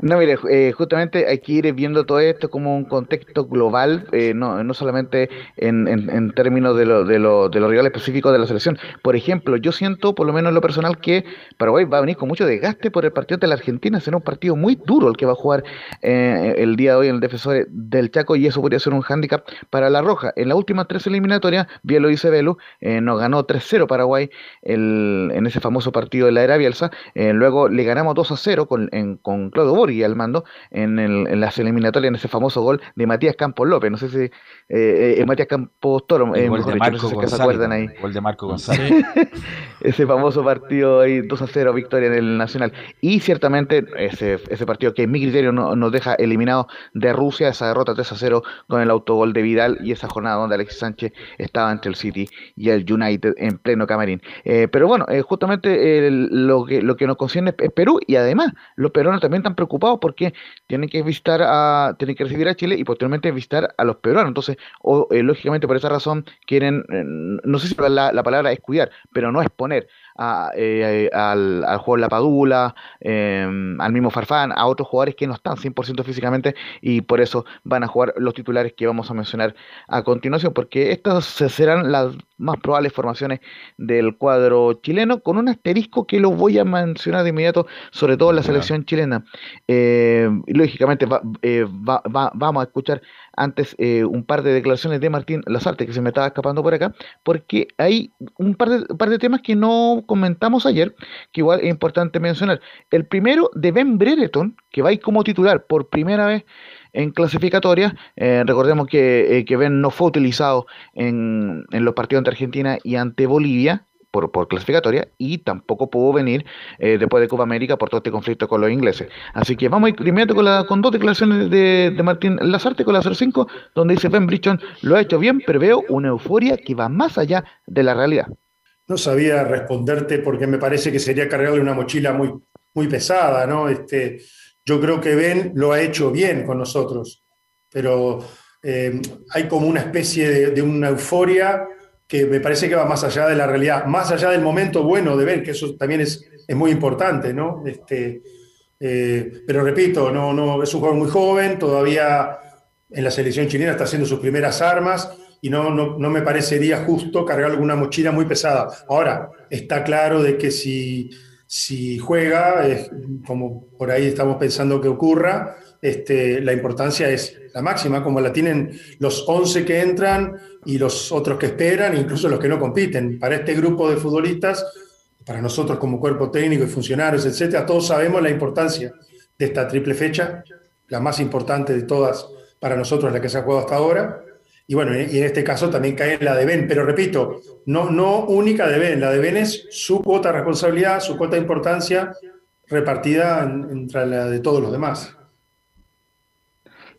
No, mire, eh, justamente hay que ir viendo todo esto como un contexto global, eh, no, no solamente en, términos de lo, de, lo, de los rivales específicos de la selección. Por ejemplo, yo siento, por lo menos en lo personal, que Paraguay va a venir con mucho desgaste por el partido de la Argentina. Será un partido muy duro el que va a jugar eh, el día de hoy en el defensor del Chaco y eso podría ser un hándicap para la Roja. En las últimas tres eliminatorias, bien lo dice eh, nos ganó 3-0 Paraguay en ese famoso partido de la era Bielsa. Eh, luego le ganamos 2 a 0 con, con Claudio Borghi al mando en, el- en las eliminatorias, en ese famoso gol de Matías Campos López. No sé si eh, eh, Matías Campos Toro, El eh, gol mejor de dicho, no Marco sé que se González. acuerdan ahí. Gol de Marco González. Ese famoso partido ahí, 2 a 0, victoria en el Nacional. Y ciertamente ese, ese partido que en mi criterio no- nos deja eliminados de Rusia, esa derrota 3 a 0 con el autogol de Vidal y esa jornada donde Alexis Sánchez estaba entre el City y el United en pleno camarín. Eh, pero bueno, eh, justamente lo, que, lo que nos concierne es Perú y además los peruanos también están preocupados porque tienen que visitar a, tienen que recibir a Chile y posteriormente visitar a los peruanos. Entonces, o, eh, lógicamente por esa razón quieren, eh, no sé si la, la palabra es cuidar, pero no exponer a, eh, al, al jugador Lapadula, eh, al mismo Farfán, a otros jugadores que no están 100% físicamente y por eso van a jugar los titulares que vamos a mencionar a continuación, porque estas se- serán las más probables formaciones del cuadro chileno, con un asterisco que lo voy a mencionar de inmediato, sobre todo en la selección chilena. Eh, y lógicamente va- eh, va- va- vamos a escuchar antes eh, un par de declaraciones de Martín Lazarte, que se me estaba escapando por acá, porque hay un par de, par de temas que no comentamos ayer, que igual es importante mencionar. El primero de Ben Brereton, que va a ir como titular por primera vez en clasificatoria. Eh, recordemos que, eh, que Ben no fue utilizado en, en los partidos ante Argentina y ante Bolivia. Por, por clasificatoria y tampoco pudo venir eh, después de Copa América por todo este conflicto con los ingleses. Así que vamos a ir primero con, la, con dos declaraciones de, de Martín Lazarte con la 05, donde dice Ben Brichon lo ha hecho bien, pero veo una euforia que va más allá de la realidad. No sabía responderte porque me parece que sería cargarle una mochila muy, muy pesada, ¿no? Este, yo creo que Ben lo ha hecho bien con nosotros, pero eh, hay como una especie de, de una euforia que me parece que va más allá de la realidad, más allá del momento bueno de Ben, que eso también es, es muy importante, ¿no? Este, eh, pero repito, no, no, es un jugador muy joven, todavía en la selección chilena está haciendo sus primeras armas y no, no, no me parecería justo cargarle una mochila muy pesada. Ahora, está claro de que si, si juega, como por ahí estamos pensando que ocurra, este, la importancia es la máxima, como la tienen los 11 que entran y los otros que esperan, incluso los que no compiten. Para este grupo de futbolistas, para nosotros como cuerpo técnico y funcionarios, etcétera, todos sabemos la importancia de esta triple fecha, la más importante de todas para nosotros, la que se ha jugado hasta ahora. Y bueno, y en este caso también cae la de Ben, pero repito, no, no única de Ben, la de Ben es su cuota de responsabilidad, su cuota de importancia repartida en- entre la de todos los demás.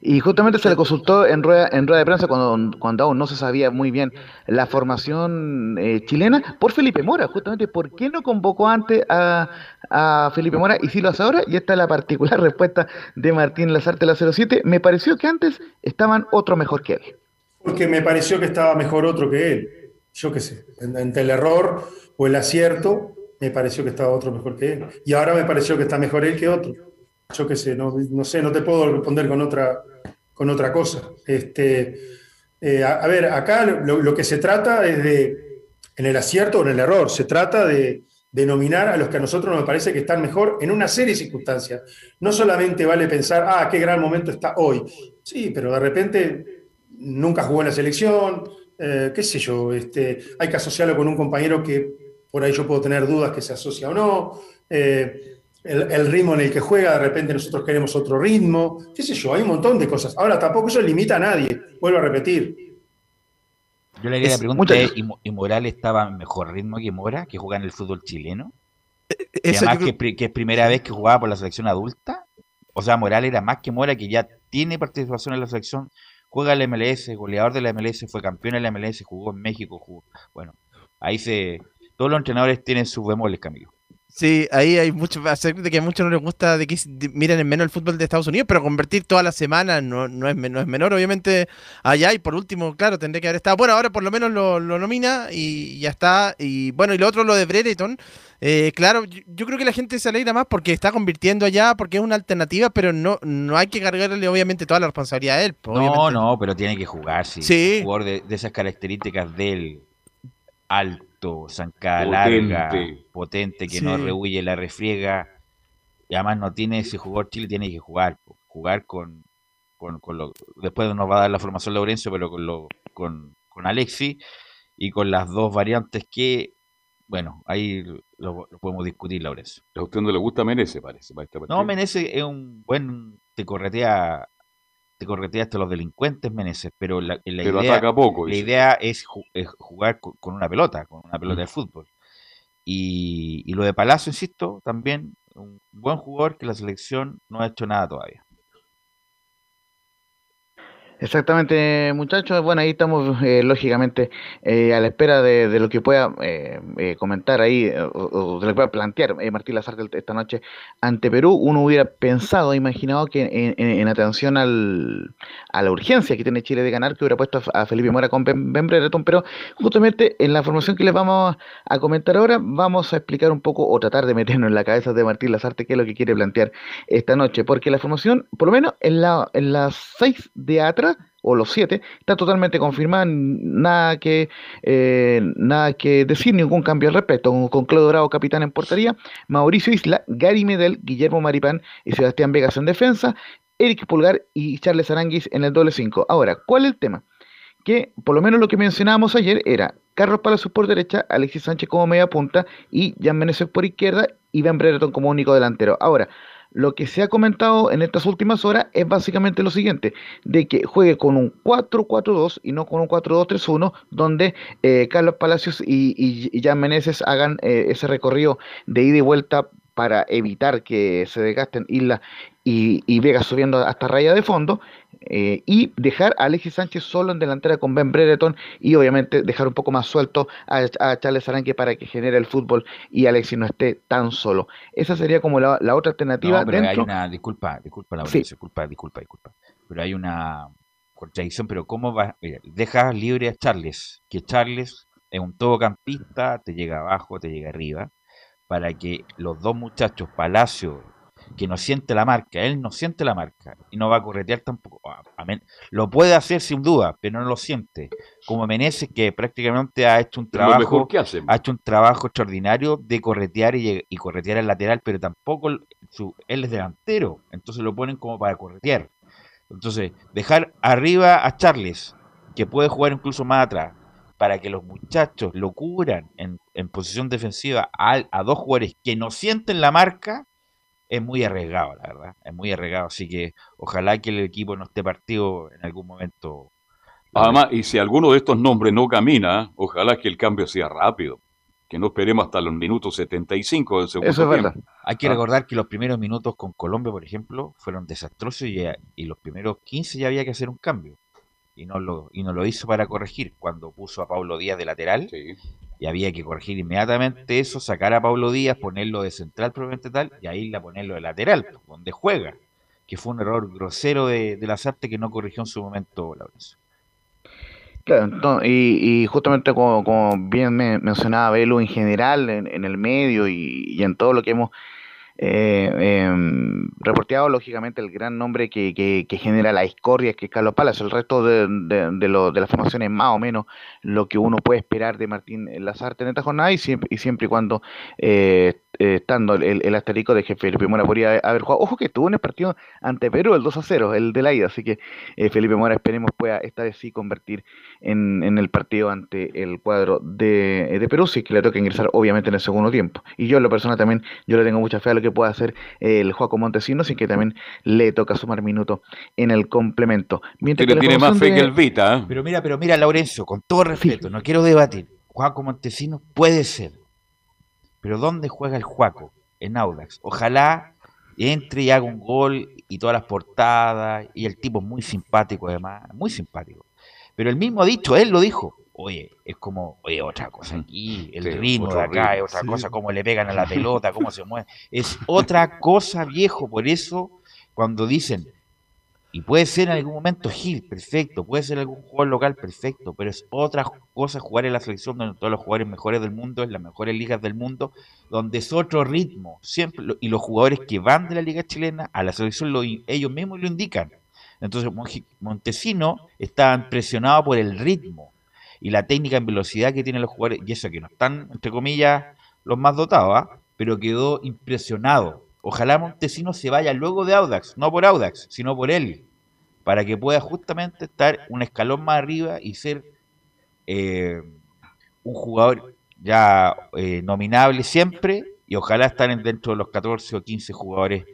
Y justamente se le consultó en rueda, en rueda de prensa cuando, cuando aún no se sabía muy bien la formación eh, chilena por Felipe Mora, justamente por qué no convocó antes a, a Felipe Mora y si lo hace ahora, y esta es la particular respuesta de Martín Lazarte la 07, me pareció que antes estaban otro mejor que él. Porque me pareció que estaba mejor otro que él. Yo qué sé, en- entre el error o el acierto, me pareció que estaba otro mejor que él. Y ahora me pareció que está mejor él que otro. Yo qué sé, no, no sé, no te puedo responder con otra, con otra cosa. Este, eh, a, ver, acá lo, que se trata es de, en el acierto o en el error, se trata de denominar a los que a nosotros nos parece que están mejor en una serie de circunstancias. No solamente vale pensar, ah, qué gran momento está hoy. Sí, pero de repente nunca jugó en la selección, eh, qué sé yo, este, hay que asociarlo con un compañero que por ahí yo puedo tener dudas que se asocia o no, eh, el, el ritmo en el que juega, de repente nosotros queremos otro ritmo, qué sé yo, hay un montón de cosas. Ahora, tampoco eso limita a nadie, vuelvo a repetir. Yo le haría la pregunta, ¿eh? ¿y, Mo- y Morales estaba en mejor ritmo que Mora, que juega en el fútbol chileno? Y Eso además que es primera vez que jugaba por la selección adulta. O sea, Morales era más que Mora, que ya tiene participación en la selección, juega en la MLS, goleador de la MLS, fue campeón en la MLS, jugó en México, jugó. Bueno, ahí se... Todos los entrenadores tienen sus bemoles, Camilo. Sí, ahí hay mucho, de que a muchos no les gusta de que miren en menos el fútbol de Estados Unidos, pero convertir toda la semana no, no, es, no es menor, obviamente, allá. Y por último, claro, tendría que haber estado. Bueno, ahora por lo menos lo, nomina y ya está. Y bueno, y lo otro, lo de Brereton. Eh, claro, yo, creo que la gente se alegra más porque está convirtiendo allá, porque es una alternativa, pero no, no hay que cargarle obviamente toda la responsabilidad a él. No, no, pero tiene que jugar, sí. Un jugador de, de esas características del alto zancada larga, potente, que no rehuye la refriega. Y además no tiene ese jugador Chile, tiene que jugar. Jugar con, con, lo, después nos va a dar la formación Laurencio, pero con, lo, con, con Alexi y con las dos variantes que, bueno, ahí lo, podemos discutir, Laurencio. ¿A usted no le gusta Menezes, parece? Este no, Menezes es un buen, te corretea te correteaste a los delincuentes, Meneses, pero la, idea, poco, la idea es, jugar con, una pelota, con una pelota de fútbol. Y, y, lo de Palacio, insisto, también un buen jugador que la selección no ha hecho nada todavía. Exactamente, muchachos. Bueno, ahí estamos, eh, lógicamente, eh, a la espera de, lo que pueda eh, comentar ahí, o, de lo que pueda plantear Martín Lazarte esta noche ante Perú. Uno hubiera pensado, imaginado que en, atención al, a la urgencia que tiene Chile de ganar, que hubiera puesto a, Felipe Mora con ben pero justamente en la formación que les vamos a comentar ahora, vamos a explicar un poco o tratar de meternos en la cabeza de Martín Lazarte qué es lo que quiere plantear esta noche, porque la formación, por lo menos en, la, en las seis de atrás, o los siete, está totalmente confirmada, nada que, eh, nada que decir, ningún cambio al respecto, con Claudio Dorado capitán en portería, Mauricio Isla, Gary Medel, Guillermo Maripán y Sebastián Vegas en defensa, Eric Pulgar y Charles Aranguis en el doble 5. Ahora, ¿cuál es el tema? Que por lo menos lo que mencionábamos ayer era Carlos Palacios por derecha, Alexis Sánchez como media punta y Jan Menezes por izquierda y Ben Brereton como único delantero. Ahora, lo que se ha comentado en estas últimas horas es básicamente lo siguiente, de que juegue con un 4-4-2 y no con un 4-2-3-1, donde eh, Carlos Palacios y, y, Jan Meneses hagan eh, ese recorrido de ida y vuelta para evitar que se desgasten Isla y, y Vega subiendo hasta raya de fondo eh, y dejar a Alexis Sánchez solo en delantera con Ben Brereton y obviamente dejar un poco más suelto a, Charles Aranque para que genere el fútbol y Alexis no esté tan solo. Esa sería como la, otra alternativa. No, pero hay una, disculpa, disculpa, la disculpa, disculpa, disculpa. Pero hay una contradicción, pero ¿cómo va? deja libre a Charles, que Charles es un todocampista, te llega abajo, te llega arriba, para que los dos muchachos, Palacio que no siente la marca, él no siente la marca y no va a corretear tampoco. Ah, lo puede hacer sin duda, pero no lo siente. Como Meneses que prácticamente ha hecho un trabajo, ha hecho un trabajo extraordinario de corretear y, corretear al lateral, pero tampoco su, él es delantero, entonces lo ponen como para corretear. Entonces, dejar arriba a Charles, que puede jugar incluso más atrás, para que los muchachos lo cubran en, posición defensiva a, a, dos jugadores que no sienten la marca, es muy arriesgado, la verdad. Es muy arriesgado. Así que ojalá que el equipo no esté partido en algún momento. Además, y si alguno de estos nombres no camina, ojalá que el cambio sea rápido. Que no esperemos hasta los minutos 75 del segundo Eso es verdad. Hay que ah. recordar que los primeros minutos con Colombia, por ejemplo, fueron desastrosos y, y los primeros 15 ya había que hacer un cambio y no lo y no lo hizo para corregir cuando puso a Pablo Díaz de lateral y había que corregir inmediatamente eso, sacar a Pablo Díaz, ponerlo de central probablemente tal y ahí la ponerlo de lateral, donde juega, que fue un error grosero de, de Lazarte que no corrigió en su momento Laurencio. Claro, y, justamente como, bien me mencionaba Belu en general, en, el medio y, en todo lo que hemos eh, em, reporteado lógicamente el gran nombre que, que, genera la discordia que es Carlos Palas, el resto de, de, de, lo, de las formaciones más o menos lo que uno puede esperar de Martín Lazarte en esta jornada y siempre y, siempre y cuando eh, eh, estando el, el, asterisco de que Felipe Mora podría haber jugado. Ojo que estuvo en el partido ante Perú, el 2 a 0, el de la ida, así que eh, Felipe Mora esperemos pueda esta vez sí convertir en, en el partido ante el cuadro de, de, Perú, sí que le toca ingresar obviamente en el segundo tiempo. Y yo en lo personal también, yo le tengo mucha fe a lo que pueda hacer el Juaco Montesinos y que también le toca sumar minuto en el complemento. Mientras que tiene más fe que el Vita. ¿eh? Pero mira, pero mira, Laurencio, con todo respeto, no quiero debatir. Juaco Montesinos puede ser pero ¿dónde juega el Juaco? En Audax. Ojalá entre y haga un gol y todas las portadas. Y el tipo es muy simpático además, muy simpático. Pero él mismo ha dicho, él lo dijo, oye, es como, oye, otra cosa aquí, el Sí, ritmo de acá, ritmo, es otra sí. cosa, cómo le pegan a la pelota, cómo se mueve. Es otra cosa, viejo, por eso cuando dicen, y puede ser en algún momento Gil, perfecto, puede ser algún jugador local, perfecto, pero es otra cosa jugar en la selección donde todos los jugadores mejores del mundo, en las mejores ligas del mundo, donde es otro ritmo, siempre, y los jugadores que van de la liga chilena a la selección lo, ellos mismos lo indican. Entonces Montesino está impresionado por el ritmo y la técnica en velocidad que tienen los jugadores, y eso que no están, entre comillas, los más dotados, ¿ah? pero quedó impresionado. Ojalá Montesino se vaya luego de Audax, no por Audax, sino por él, para que pueda justamente estar un escalón más arriba y ser eh, un jugador ya eh, nominable siempre y ojalá estar en- dentro de los 14 o 15 jugadores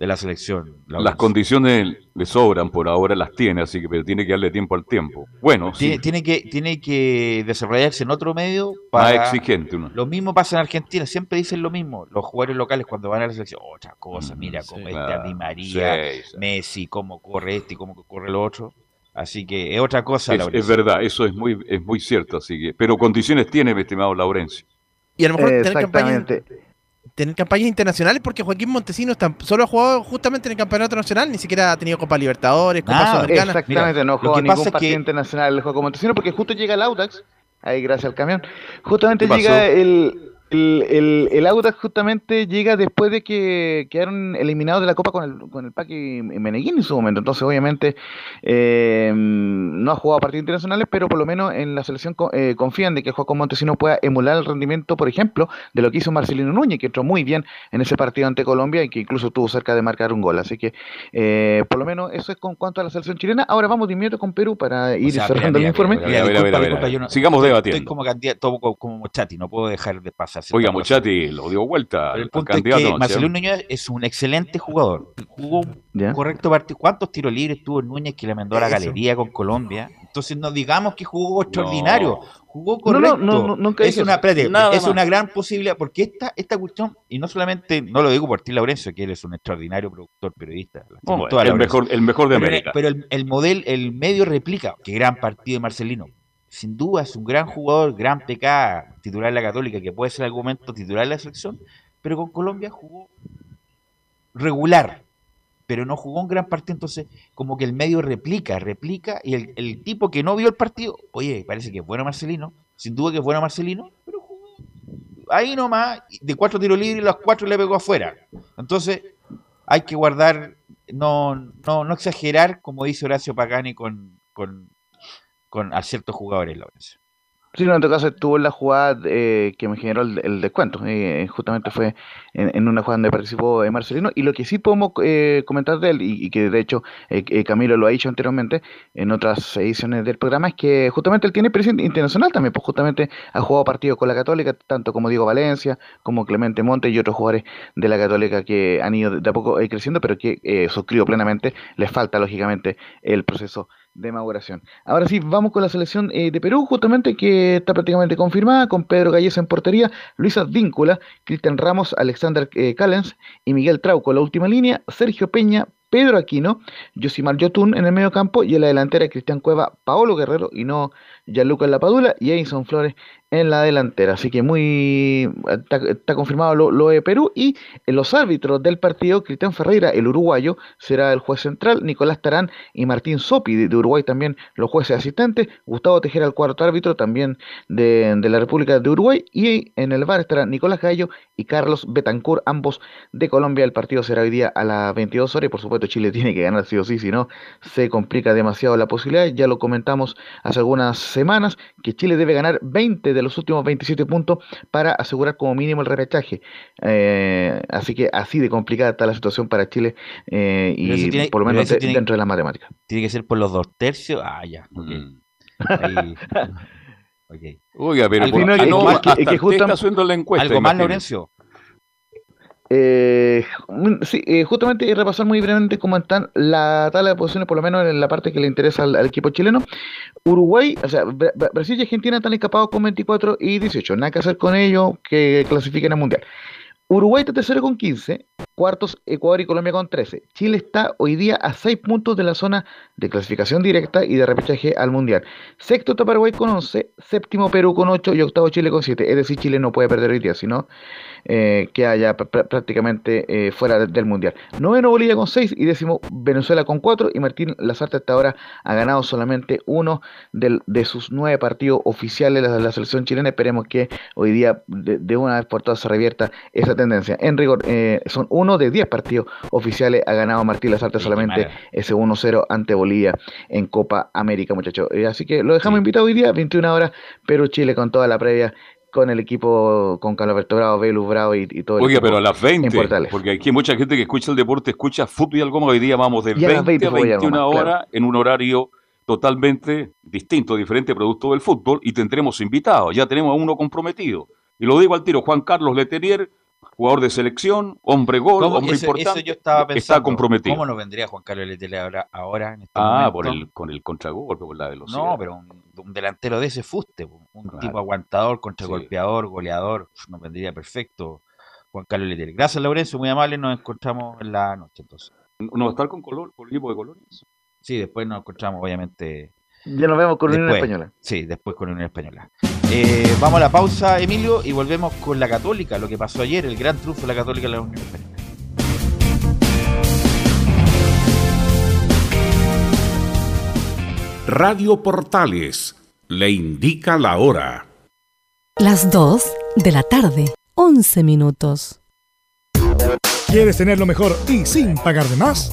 de la selección. Las condiciones le sobran por ahora, las tiene, así que pero tiene que darle tiempo al tiempo. Bueno, sí, Tiene, tiene que, tiene que desarrollarse en otro medio más para... exigente uno. Lo mismo pasa en Argentina, siempre dicen lo mismo. Los jugadores locales cuando van a la selección, otra cosa, Mm, mira cómo sí. Ah, Di María, sí, sí. Messi, cómo corre este y cómo corre lo otro. Así que es otra cosa, Es, es verdad, eso es muy, es muy cierto, así que, pero condiciones tiene, mi estimado Laurencio. Y a lo mejor tener campañas, Exactamente. Tener campañas internacionales porque Joaquín Montesinos solo ha jugado justamente en el campeonato nacional, ni siquiera ha tenido Copa Libertadores, Copa Nada, Sudamericana. Exactamente, Mira, no lo juega que ningún pasa partido que- internacional el juego Montesino porque justo llega el Audax, ahí gracias al camión, justamente ¿Qué llega el, el, el, el Audax justamente llega después de que quedaron eliminados de la Copa con el, con el Paqui Meneguín en su momento, entonces obviamente eh, no ha jugado partidos internacionales, pero por lo menos en la selección eh, confían de que Joaquín Montesino pueda emular el rendimiento, por ejemplo, de lo que hizo Marcelino Núñez, que entró muy bien en ese partido ante Colombia y que incluso estuvo cerca de marcar un gol, así que eh, por lo menos eso es con cuanto a la selección chilena. Ahora vamos de inmediato con Perú para ir O sea, cerrando mira, el informe. mira, Mira, mira, disculpa, mira, disculpa, mira. yo no- Sigamos debatiendo. Estoy como como, como Mochati, no puedo dejar de pasar. Oiga. Muchati, lo dio vuelta Pero el punto es. Núñez es un excelente jugador. Jugó un ¿Ya? correcto partido. ¿Cuántos tiros libres tuvo Núñez que le mandó a la galería con Colombia? Entonces no digamos que jugó extraordinario. Jugó No, correcto. no, no, nunca es una, espérate, es una gran posibilidad, porque esta, esta cuestión, y no solamente, no lo digo por ti, Laurencio, que eres un extraordinario productor, periodista. Bueno, el, Laurencio. mejor, el mejor de Pero, América. pero el, el modelo, el medio replica, qué gran partido de Marcelino. Sin duda es un gran jugador, gran PK, titular de la Católica, que puede ser en algún momento titular de la selección, pero con Colombia jugó regular, pero no jugó un gran partido, entonces como que el medio replica, replica, y el, tipo que no vio el partido, oye, parece que es bueno Marcelino, sin duda que es bueno Marcelino, pero jugó ahí nomás, de cuatro tiros libres, los cuatro le pegó afuera. Entonces, hay que guardar, no, no, no exagerar, como dice Horacio Pagani con, con, con a ciertos jugadores, Laurencio. Sí, no, en todo caso estuvo en la jugada eh, que me generó el, el descuento. eh, justamente fue en, en una jugada donde participó eh, Marcelino. Y lo que sí podemos eh, comentar de él, y, y que de hecho eh, eh, Camilo lo ha dicho anteriormente en otras ediciones del programa, es que justamente él tiene experiencia internacional también, pues justamente ha jugado partidos con la Católica, tanto como Diego Valencia, como Clemente Monte y otros jugadores de la Católica que han ido de a poco creciendo, pero que suscribo plenamente, les falta lógicamente el proceso de maduración. Ahora sí, vamos con la selección eh, de Perú, justamente que está prácticamente confirmada, con Pedro Galles en portería, Luis Advíncula, Cristian Ramos, Alexander eh, Callens y Miguel Trauco en la última línea, Sergio Peña, Pedro Aquino, Yosimar Yotun en el medio campo y en la delantera Cristian Cueva, Paolo Guerrero y no Gianluca Lapadula y Edison Flores en la delantera. Así que muy está, confirmado lo, de Perú y en los árbitros del partido, Cristian Ferreira, el uruguayo, será el juez central, Nicolás Tarán y Martín Sopi de, Uruguay también los jueces asistentes, Gustavo Tejera el cuarto árbitro también de, la República de Uruguay y en el bar estará Nicolás Gallo y Carlos Betancourt, ambos de Colombia. El partido será hoy día a las 22 horas y por supuesto Chile tiene que ganar sí o sí, si no se complica demasiado la posibilidad. Ya lo comentamos hace algunas semanas que Chile debe ganar 20 de los últimos 27 puntos para asegurar como mínimo el repechaje. Eh, así que así de complicada está la situación para Chile eh, y tiene- por lo menos eso de- tiene- dentro de la matemática. Tiene que ser por los dos tercios. Ah, ya. ok. Mm. Ahí- ok. Oiga, pero Al por- final, es no, que- es que- hasta es que usted justa- está haciendo la encuesta. ¿Algo más, imagínese. Eh, sí, eh, justamente repasar muy brevemente cómo están la tabla de posiciones, por lo menos en la parte que le interesa al, equipo chileno. Uruguay, o sea, Bra- Bra- Brasil y Argentina están escapados con 24 y 18. Nada que hacer con ello, que clasifiquen al mundial. Uruguay está tercero con 15, Cuartos, Ecuador y Colombia con 13. Chile está hoy día a 6 puntos de la zona de clasificación directa y de repechaje al Mundial. Sexto está Paraguay con 11, séptimo Perú con 8 y octavo Chile con 7. Es decir, Chile no puede perder hoy día, sino eh, queda ya prácticamente eh, fuera del Mundial. Noveno Bolivia con 6 y décimo Venezuela con 4 y Martín Lazarte hasta ahora ha ganado solamente uno de sus nueve partidos oficiales de la, selección chilena. Esperemos que hoy día de, una vez por todas se revierta esa tendencia. En rigor, eh, son uno de 10 partidos oficiales ha ganado Martín Lazarte solamente ese 1-0 ante Bolivia en Copa América, muchachos. Así que lo dejamos invitado hoy día, 21 horas, Perú-Chile con toda la previa con el equipo, con Carlos Alberto Bravo, Velus Bravo y, todo el Oye, pero a las 20, porque aquí hay mucha gente que escucha el deporte, escucha fútbol y algo más. Hoy día vamos de 20 a, 21 horas en un horario totalmente distinto, diferente producto del fútbol y tendremos invitados. Ya tenemos a uno comprometido. Y lo digo al tiro, Juan Carlos Letelier, jugador de selección, hombre gol, hombre importante, yo estaba pensando, está comprometido. ¿Cómo no vendría Juan Carlos Letelier ahora, ahora en este Ah, por el, con el contragolpe, por la velocidad. No, pero un, delantero de ese fuste, un tipo aguantador, contragolpeador, goleador, nos vendría perfecto Juan Carlos Letelier. Gracias, Laurencio, muy amable, nos encontramos en la noche entonces. ¿No va a estar con color, con el equipo de colores? Sí, después nos encontramos, obviamente. Ya nos vemos con la Unión Española. Sí, después con la Unión Española. Eh, vamos a la pausa, Emilio, y volvemos con la Católica, lo que pasó ayer, el gran triunfo de la Católica en la Unión Española. Radio Portales le indica la hora. Las 2 de la tarde, 11 minutos. ¿Quieres tener lo mejor y sin pagar de más?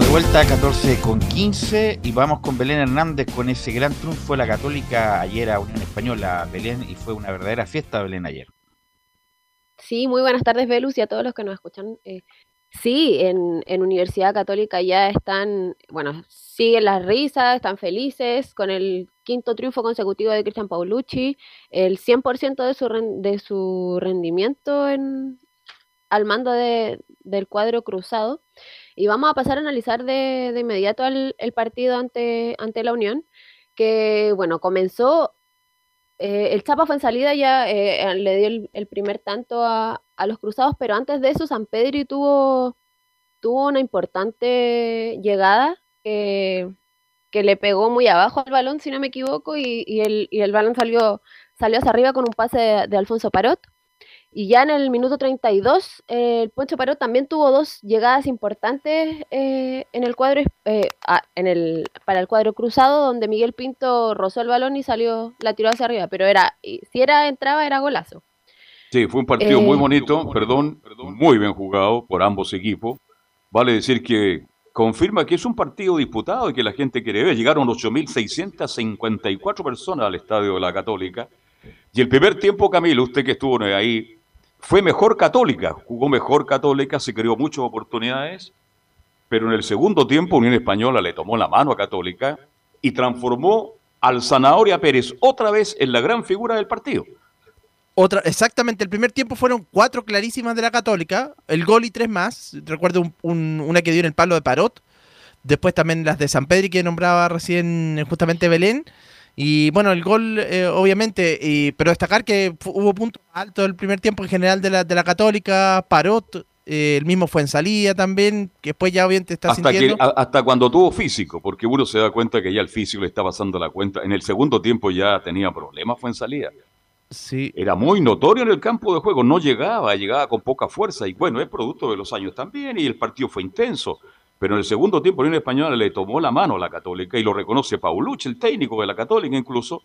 De vuelta a 14 con 15 y vamos con Belén Hernández con ese gran triunfo de la Católica ayer a Unión Española, Belén, y fue una verdadera fiesta Belén ayer. Sí, muy buenas tardes, Belus, y a todos los que nos escuchan. Eh, sí, en, Universidad Católica ya están, bueno, siguen las risas, están felices con el quinto triunfo consecutivo de Cristian Paulucci, el 100% de su, de su rendimiento en, al mando del cuadro cruzado. Y vamos a pasar a analizar de, inmediato el, partido ante, ante la Unión, que bueno, comenzó, eh, el Chapa fue en salida, ya eh, le dio el, primer tanto a, los cruzados, pero antes de eso San Pedri tuvo, tuvo una importante llegada que, que le pegó muy abajo al balón, si no me equivoco, y, y el, y el balón salió, salió hacia arriba con un pase de, de Alfonso Parot. Y ya en el minuto 32, eh, el Poncho Parot también tuvo dos llegadas importantes eh, en el cuadro eh, ah, en el, para el cuadro cruzado, donde Miguel Pinto rozó el balón y salió, la tiró hacia arriba. Pero era, si era entraba, era golazo. Sí, fue un partido Eh, muy bonito, perdón, muy bien jugado por ambos equipos. Vale decir que confirma que es un partido disputado y que la gente quiere ver. Llegaron 8.654 personas al Estadio de la Católica. Y el primer tiempo, Camilo, usted que estuvo ahí, fue mejor Católica, jugó mejor Católica, se creó muchas oportunidades, pero en el segundo tiempo Unión Española le tomó la mano a Católica y transformó al Zanahoria Pérez otra vez en la gran figura del partido. Otra, exactamente, el primer tiempo fueron cuatro clarísimas de la Católica, el gol y tres más. Recuerdo un- un- una que dio en el palo de Parot. Después también las de San Pedri que nombraba recién justamente Belén. Y bueno, el gol, eh, obviamente, y- pero destacar que hubo puntos altos el primer tiempo en general de la, de la Católica, Parot, eh, el mismo fue en salida también, que después ya obviamente está Hasta, que, sintiendo. a- hasta cuando tuvo físico, porque uno se da cuenta que ya el físico le está pasando la cuenta. En el segundo tiempo ya tenía problemas, fue en salida. Sí. Era muy notorio en el campo de juego, no llegaba, llegaba con poca fuerza. Y bueno, es producto de los años también, y el partido fue intenso. Pero en el segundo tiempo, la Unión Española le tomó la mano a la Católica, y lo reconoce Paulucci, el técnico de la Católica incluso.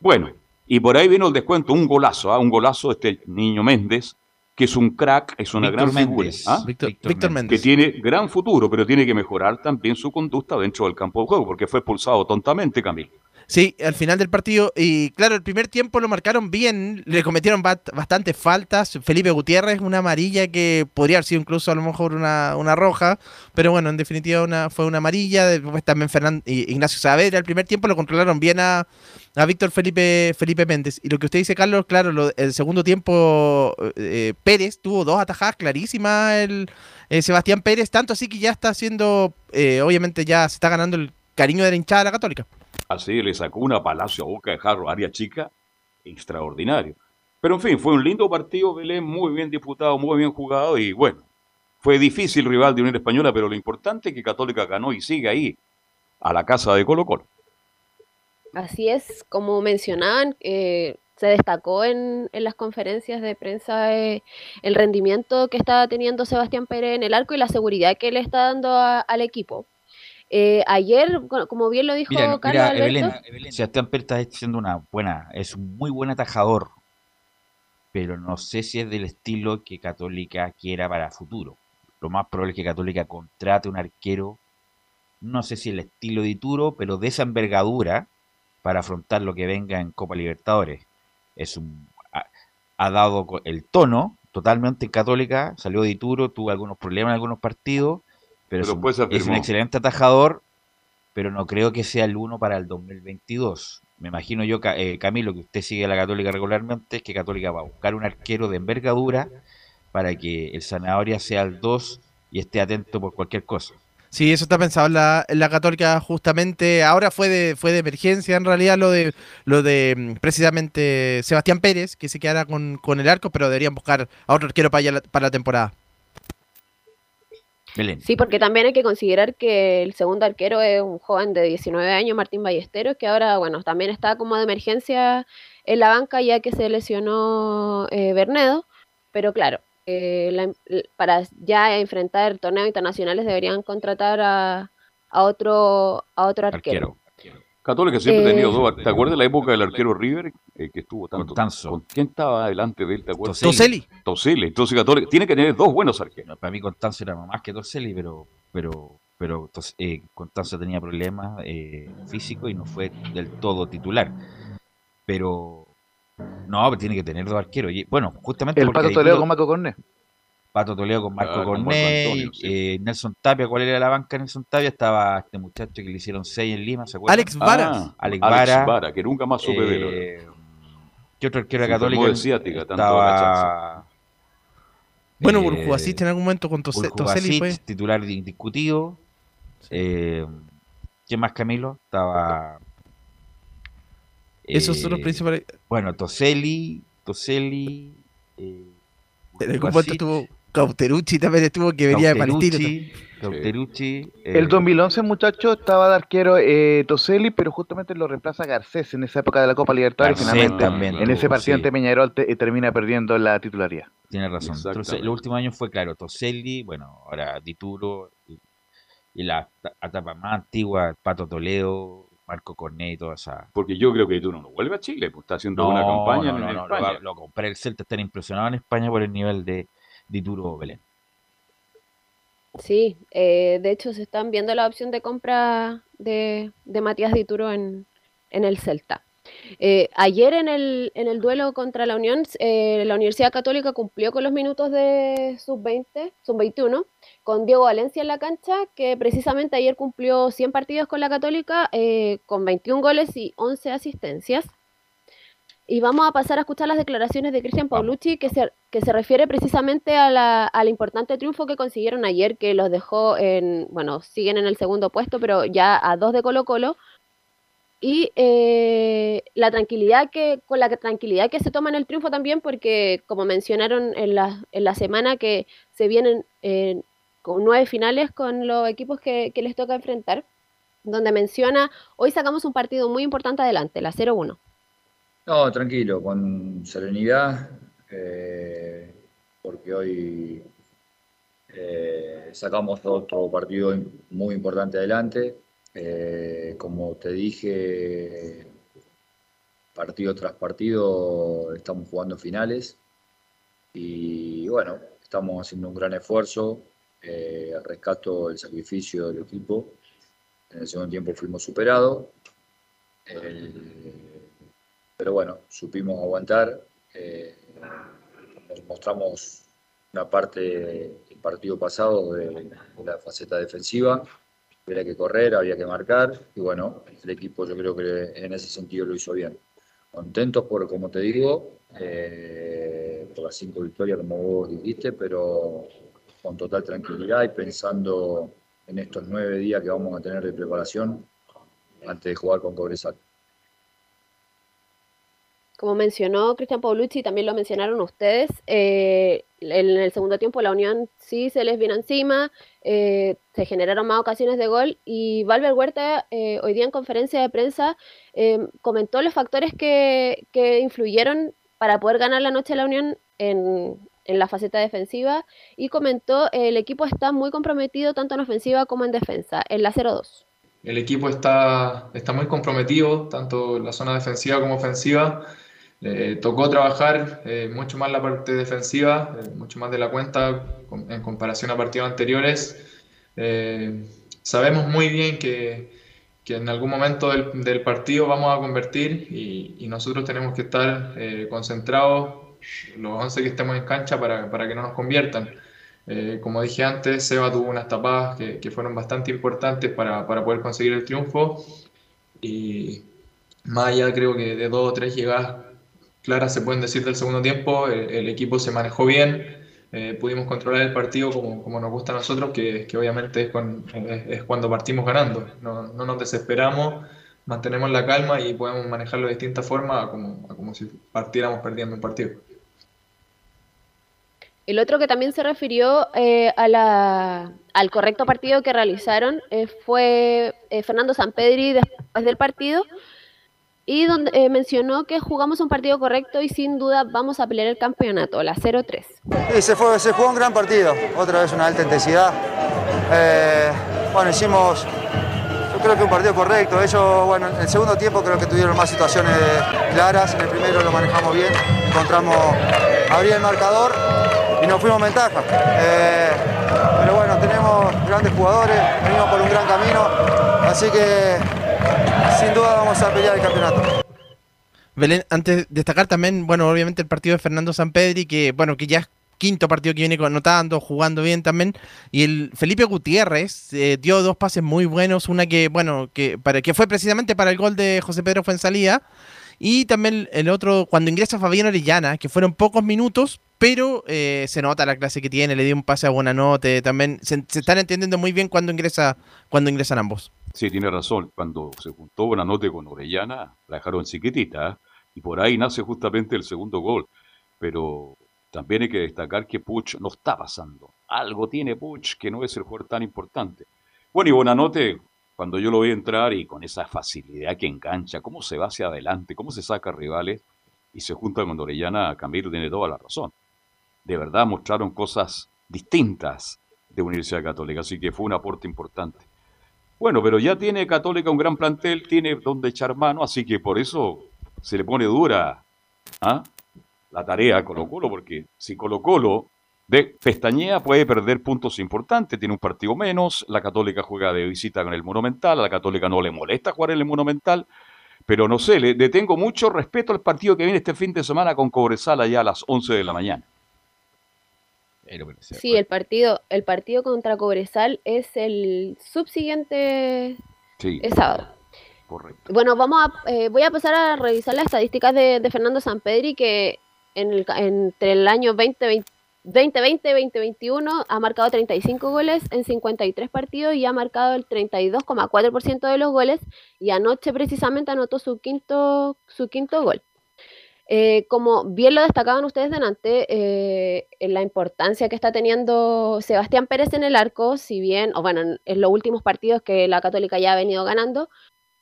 Bueno, y por ahí vino el descuento, un golazo, ¿ah? un golazo de este niño Méndez, que es un crack, es una Víctor gran figura. Méndez. ¿ah? Víctor, Víctor que Méndez. tiene gran futuro, pero tiene que mejorar también su conducta dentro del campo de juego, porque fue expulsado tontamente, Camilo. Sí, al final del partido. Y claro, el primer tiempo lo marcaron bien. Le cometieron bastantes faltas. Felipe Gutiérrez, una amarilla que podría haber sido incluso a lo mejor una, una roja. Pero bueno, en definitiva una, fue una amarilla. Después también Fernan- y- Ignacio Saavedra. El primer tiempo lo controlaron bien a, a Víctor Felipe, Felipe Méndez. Y lo que usted dice, Carlos, claro, lo- el segundo tiempo eh, Pérez tuvo dos atajadas clarísimas. El, eh, Sebastián Pérez, tanto así que ya está haciendo, eh, obviamente ya se está ganando el cariño de la hinchada de la Católica. Así le sacó una palacio a boca de jarro, área chica, extraordinario. Pero en fin, fue un lindo partido, Belén, muy bien disputado, muy bien jugado y bueno, fue difícil rival de Unión Española, pero lo importante es que Católica ganó y sigue ahí, a la casa de Colo Colo. Así es, como mencionaban, eh, se destacó en, las conferencias de prensa eh, el rendimiento que está teniendo Sebastián Pérez en el arco y la seguridad que le está dando al equipo. Eh, ayer, como bien lo dijo Mira, Carlos mira, Alberto, Evelyn, Sebastián Pérez está siendo una buena, es un muy buen atajador, pero no sé si es del estilo que Católica quiera para futuro. Lo más probable es que Católica contrate un arquero, no sé si el estilo de Ituro, pero de esa envergadura para afrontar lo que venga en Copa Libertadores. Es un, ha, ha dado el tono totalmente en Católica, salió de Ituro, tuvo algunos problemas en algunos partidos, pero, Pero es, un, después se es un afirmó. excelente atajador, pero no creo que sea el uno para el 2022. Me imagino yo, eh, Camilo, que usted sigue a la Católica regularmente, es que Católica va a buscar un arquero de envergadura para que el Zanahoria sea el 2 y esté atento por cualquier cosa. Sí, eso está pensado en la, en la Católica justamente. Ahora fue de, fue de emergencia en realidad lo de lo de mm, precisamente Sebastián Pérez, que se quedara con, con el arco, pero deberían buscar a otro arquero para, ya la, para la temporada. Belén. sí, porque también hay que considerar que el segundo arquero es un joven de 19 años, Martín Ballesteros, que ahora, bueno, también está como de emergencia en la banca ya que se lesionó eh, Bernedo, pero claro, eh, la- l- para ya enfrentar torneos internacionales deberían contratar a, a otro a otro arquero. Católica siempre ha Eh, tenido dos. ar- ¿Te acuerdas de la época del arquero River eh, que estuvo tanto? Constanzo. ¿Con quién estaba delante de él? ¿Te acuerdas? Toselli. Toselli. Entonces Católica tiene que tener dos buenos arqueros. Para mí Constanzo era más que Torcelli, pero pero pero eh, Constanzo tenía problemas eh, físicos y no fue del todo titular. Pero no, tiene que tener dos arqueros. Y, bueno, justamente El Pato Toledo con Marco Corné. Pato Toledo con Marco Ah, eh, Nelson Tapia, ¿cuál era la banca Nelson Tapia? Estaba este muchacho que le hicieron seis en Lima, ¿se acuerdan? Alex Varas. Ah, Alex Alex Vara. Vara, que nunca más supe de él. Eh, ¿Qué otro arquero católico? Estaba... Bueno, eh, Burjubasic en algún momento con Tose- Toselli fue. Titular indiscutido. Eh, ¿Quién más, Camilo? Estaba... Esos son los eh, principales. Bueno, Toselli, Toselli... eh, En algún Burjubasic, momento estuvo Cauterucci también estuvo que venía de Palestino. Cauterucci, eh, El 2011, muchacho, estaba de arquero eh, Toselli, pero justamente lo reemplaza Garcés en esa época de la Copa Libertadores. Garcés finalmente, también en ese partido sí. ante Peñarol te- eh, termina perdiendo la titularidad. Tiene razón. Entonces, el último año fue claro, Toselli, bueno, ahora Dituro y, y la ta- etapa más antigua, Pato Toledo, Marco Cornet y toda esa. Porque yo creo que tú no vuelve a Chile, pues está haciendo una campaña no, en no, no, España. Lo, lo compré el Celta, están impresionados en España por el nivel de Dituro Belén. Sí, eh, de hecho se están viendo la opción de compra de, de Matías Dituro en, en el Celta. Eh, ayer en el, en el duelo contra la Unión, eh, la Universidad Católica cumplió con los minutos de sub-20, sub-21, con Diego Valencia en la cancha, que precisamente ayer cumplió 100 partidos con la Católica, eh, con 21 goles y 11 asistencias. Y vamos a pasar a escuchar las declaraciones de Cristian Paulucci, que se, que se refiere precisamente a la- al importante triunfo que consiguieron ayer, que los dejó en, bueno, siguen en el segundo puesto, pero ya a dos de Colo Colo. Y eh, la tranquilidad que, con la tranquilidad que se toman el triunfo también, porque como mencionaron en la, en la semana que se vienen eh, con nueve finales con los equipos que, que les toca enfrentar, donde menciona, hoy sacamos un partido muy importante adelante, la 0-1. No, tranquilo, con serenidad, eh, porque hoy eh, sacamos otro partido muy importante adelante. Eh, como te dije, partido tras partido estamos jugando finales y bueno, estamos haciendo un gran esfuerzo. Rescato el sacrificio del equipo. En el segundo tiempo fuimos superados. Pero bueno, supimos aguantar. eh, nos mostramos una parte del partido pasado de, de la faceta defensiva. Había que correr, había que marcar. Y bueno, el equipo yo creo que en ese sentido lo hizo bien. Contentos por, como te digo, eh, por las cinco victorias, como vos dijiste, pero con total tranquilidad y pensando en estos nueve días que vamos a tener de preparación antes de jugar con Cobresal. Como mencionó Cristian Paulucci, también lo mencionaron ustedes, eh, en el segundo tiempo la Unión sí se les vino encima, eh, se generaron más ocasiones de gol y Valver Huerta eh, hoy día en conferencia de prensa comentó los factores que, que influyeron para poder ganar la noche la Unión en, en la faceta defensiva y comentó el equipo está muy comprometido tanto en ofensiva como en defensa, en la 0-2. El equipo está, está muy comprometido, tanto en la zona defensiva como ofensiva. Le tocó trabajar eh, mucho más la parte defensiva, eh, mucho más de la cuenta en comparación a partidos anteriores. Eh, sabemos muy bien que, que en algún momento del, del partido vamos a convertir y, y nosotros tenemos que estar eh, concentrados, los 11 que estemos en cancha, para, para que no nos conviertan. Eh, como dije antes, Seba tuvo unas tapadas que, que fueron bastante importantes para, para poder conseguir el triunfo. Y más allá, creo que de dos o tres llegadas claras se pueden decir del segundo tiempo, el, equipo se manejó bien, eh, pudimos controlar el partido como, como nos gusta a nosotros, que, que obviamente es, cuando partimos ganando. No, no nos desesperamos, mantenemos la calma y podemos manejarlo de distintas formas, como, como si partiéramos perdiendo un partido. El otro que también se refirió eh, a la, al correcto partido que realizaron eh, fue Fernando Sampedri después del partido y donde eh, mencionó que jugamos un partido correcto y sin duda vamos a pelear el campeonato, la 0-3. Sí, se, fue, se jugó un gran partido, otra vez una alta intensidad. Eh, bueno, hicimos, yo creo que un partido correcto. Ellos, bueno, en el segundo tiempo creo que tuvieron más situaciones claras. En el primero lo manejamos bien, encontramos, abrir el marcador y nos fuimos en ventaja. Eh, pero bueno, tenemos grandes jugadores, venimos por un gran camino, así que sin duda vamos a pelear el campeonato. Belén, antes de destacar también, bueno, obviamente el partido de Fernando Sampedri, que bueno, que ya es quinto partido que viene anotando, jugando bien también. Y el Felipe Gutiérrez eh, dio dos pases muy buenos, una que, bueno, que, para, que fue precisamente para el gol de José Pedro Fuensalía. Y también el otro, cuando ingresa Fabián Orellana, que fueron pocos minutos, pero eh, se nota la clase que tiene, le dio un pase a Buenanote, también se, se están entendiendo muy bien cuando ingresa, cuando ingresan ambos. Sí, tiene razón. Cuando se juntó Buenanote con Orellana, la dejaron chiquitita. Y por ahí nace justamente el segundo gol. Pero también hay que destacar que Puch no está pasando. Algo tiene Puch que no es el jugador tan importante. Bueno, y Bonanote, cuando yo lo vi entrar y con esa facilidad que engancha, cómo se va hacia adelante, cómo se saca rivales y se junta con Orellana, Camilo tiene toda la razón. De verdad mostraron cosas distintas de Universidad Católica, así que fue un aporte importante. Bueno, pero ya tiene Católica un gran plantel, tiene donde echar mano, así que por eso se le pone dura ¿ah? la tarea a Colo Colo, porque si Colo Colo de pestañea puede perder puntos importantes, tiene un partido menos, la Católica juega de visita con el Monumental, a la Católica no le molesta jugar en el Monumental, pero no sé, le, tengo mucho respeto al partido que viene este fin de semana con Cobresal allá a las 11 de la mañana. Sí, el partido, el partido contra Cobresal es el subsiguiente sí. sábado. Correcto. Bueno, vamos a, eh, voy a pasar a revisar las estadísticas de, de Fernando Sampedri, que en el, entre el año 2020-2021 ha marcado 35 goles en 53 partidos y ha marcado el 32,4% de los goles y anoche precisamente anotó su quinto, su quinto gol. Eh, como bien lo destacaban ustedes delante, eh, la importancia que está teniendo Sebastián Pérez en el arco, si bien, o bueno, en, los últimos partidos que la Católica ya ha venido ganando,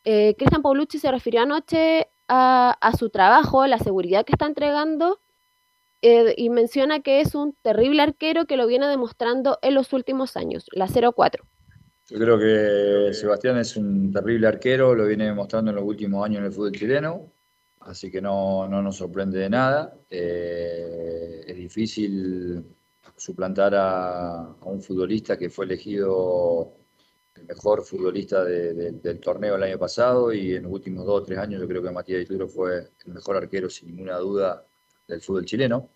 eh, Cristian Paulucci se refirió anoche a, su trabajo, la seguridad que está entregando, y menciona que es un terrible arquero que lo viene demostrando en los últimos años, la 0-4. Yo creo que Sebastián es un terrible arquero, lo viene demostrando en los últimos años en el fútbol chileno, así que no, nos sorprende de nada. Eh, es difícil suplantar a, un futbolista que fue elegido el mejor futbolista del torneo el año pasado y en los últimos dos o tres años yo creo que Matías Dituro fue el mejor arquero sin ninguna duda del fútbol chileno.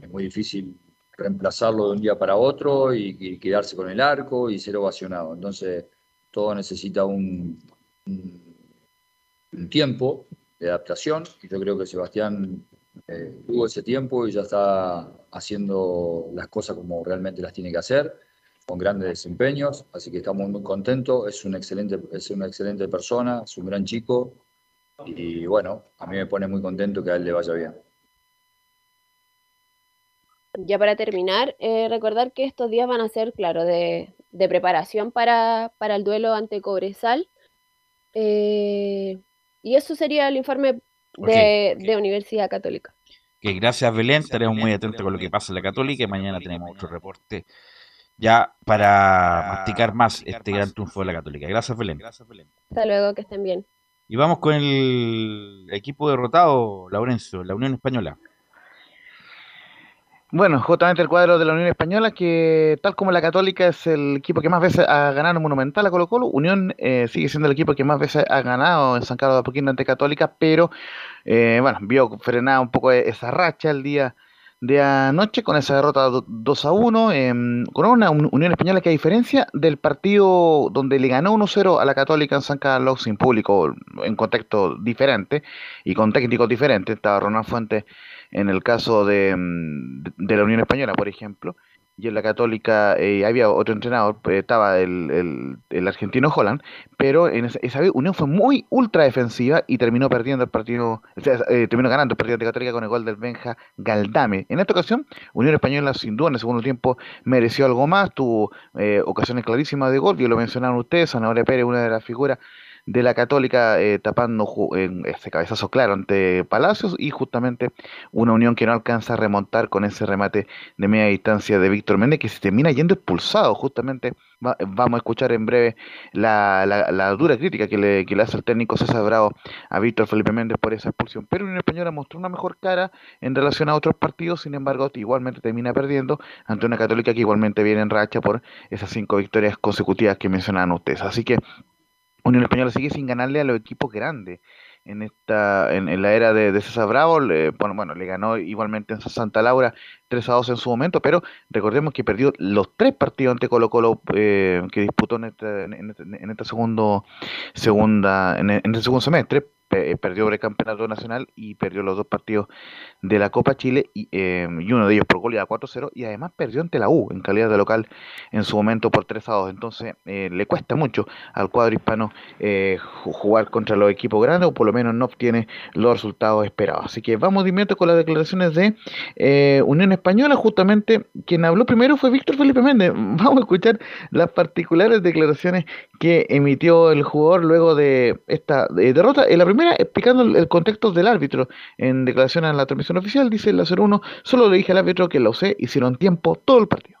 Es muy difícil reemplazarlo de un día para otro y, quedarse con el arco y ser ovacionado. Entonces todo necesita un, un, tiempo de adaptación y yo creo que Sebastián eh, tuvo ese tiempo y ya está haciendo las cosas como realmente las tiene que hacer con grandes desempeños, así que estamos muy contentos, es, un excelente, es una excelente persona, es un gran chico y bueno, a mí me pone muy contento que a él le vaya bien. Ya para terminar, eh, recordar que estos días van a ser, claro, de, preparación para, el duelo ante Cobresal. Eh, y eso sería el informe de, Universidad Católica. Que gracias Belén, estaremos muy atentos con lo que pasa en la Católica y mañana tenemos otro reporte ya para masticar más este gran triunfo de la Católica. Gracias, Belén. Hasta luego, que estén bien. Y vamos con el equipo derrotado, Laurencio, la Unión Española. Bueno, justamente el cuadro de la Unión Española, que tal como la Católica es el equipo que más veces ha ganado Monumental a Colo Colo, Unión eh, sigue siendo el equipo que más veces ha ganado en San Carlos de Apoquindo ante Católica, pero eh, bueno, vio frenada un poco esa racha el día de anoche con esa derrota 2 a 1, em, con una Unión Española que a diferencia del partido donde le ganó 1-0 a la Católica en San Carlos sin público, en contexto diferente y con técnicos diferentes, estaba Ronald Fuentes en el caso de, em, de la Unión Española, por ejemplo, y en la Católica eh, había otro entrenador, pues, estaba el, el, argentino Holland, pero en esa, esa, Unión fue muy ultra defensiva y terminó perdiendo el partido, o sea, eh, terminó ganando el partido de Católica con el gol del Benja Galdame. En esta ocasión, Unión Española sin duda en el segundo tiempo mereció algo más, tuvo eh, ocasiones clarísimas de gol, y lo mencionaron ustedes, Ana Pérez, una de las figuras de la Católica eh, tapando en ese cabezazo claro ante Palacios y justamente una unión que no alcanza a remontar con ese remate de media distancia de Víctor Méndez que se termina yendo expulsado justamente. Vamos a escuchar en breve la, la, dura crítica que le, que le, hace el técnico César Bravo a Víctor Felipe Méndez por esa expulsión. Pero Unión Española mostró una mejor cara en relación a otros partidos sin embargo igualmente termina perdiendo ante una Católica que igualmente viene en racha por esas cinco victorias consecutivas que mencionaban ustedes. Así que Unión Española sigue sin ganarle a los equipos grandes. En esta en, la era de, César Bravo, bueno, bueno, le ganó igualmente en Santa Laura 3 a 2 en su momento, pero recordemos que perdió los tres partidos ante Colo Colo eh, que disputó en este, en en este segundo segunda en, este segundo semestre, pe- perdió el campeonato nacional y perdió los dos partidos de la Copa Chile y, eh, y uno de ellos por goleada 4-0 y además perdió ante la U en calidad de local en su momento por 3-2. Entonces eh, le cuesta mucho al cuadro hispano eh, ju- jugar contra los equipos grandes o por lo menos no obtiene los resultados esperados. Así que vamos de inmediato con las declaraciones de eh, Unión Española. Justamente quien habló primero fue Víctor Felipe Méndez. Vamos a escuchar las particulares declaraciones que emitió el jugador luego de esta eh, derrota. En la primera, explicando el, contexto del árbitro. En declaración a la transmisión oficial, dice el 01, solo le dije al árbitro que la UC hicieron tiempo todo el partido.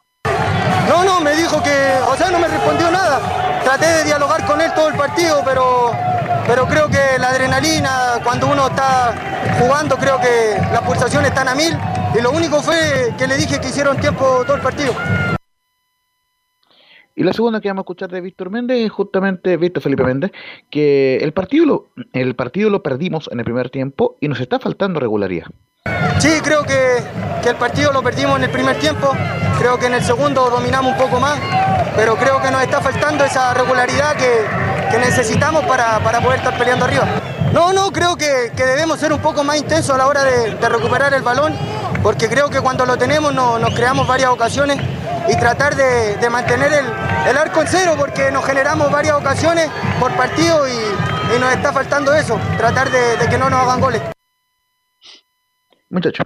No, no, me dijo que, o sea, no me respondió nada. Traté de dialogar con él todo el partido, pero, pero creo que la adrenalina, cuando uno está jugando, creo que las pulsaciones están a mil. Y lo único fue que le dije que hicieron tiempo todo el partido. Y la segunda que vamos a escuchar de Víctor Méndez es justamente Víctor Felipe Méndez, que el partido lo, el partido lo perdimos en el primer tiempo y nos está faltando regularidad. Sí, creo que, que el partido lo perdimos en el primer tiempo. Creo que en el segundo dominamos un poco más, pero creo que nos está faltando esa regularidad que, que necesitamos para, para poder estar peleando arriba. No, no, creo que, que debemos ser un poco más intensos a la hora de, recuperar el balón, porque creo que cuando lo tenemos no- nos creamos varias ocasiones y tratar de, de mantener el, el arco en cero, porque nos generamos varias ocasiones por partido y, y nos está faltando eso, tratar de- de que no nos hagan goles. Muchacho.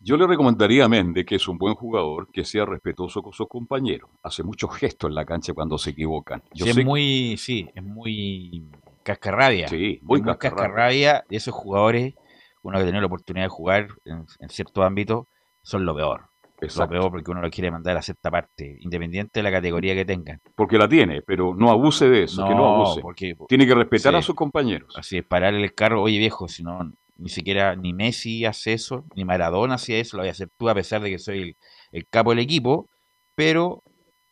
Yo le recomendaría a Méndez, que es un buen jugador, que sea respetuoso con sus compañeros. Hace muchos gestos en la cancha cuando se equivocan. Yo Sí, es muy, sí, es muy cascarrabia. Sí, muy Es cascarrabia. cascarrabia. Y esos jugadores, uno que tiene la oportunidad de jugar en, en cierto ámbito, son lo peor. Exacto. Lo peor porque uno lo quiere mandar a cierta parte, independiente de la categoría que tengan. Porque la tiene, pero no abuse de eso, que no abuse. porque Tiene que respetar sí. a sus compañeros. Así es, pararle el carro, oye viejo, si no, ni siquiera ni Messi hace eso, ni Maradona hacía eso, lo voy a hacer tú a pesar de que soy el, el capo del equipo, pero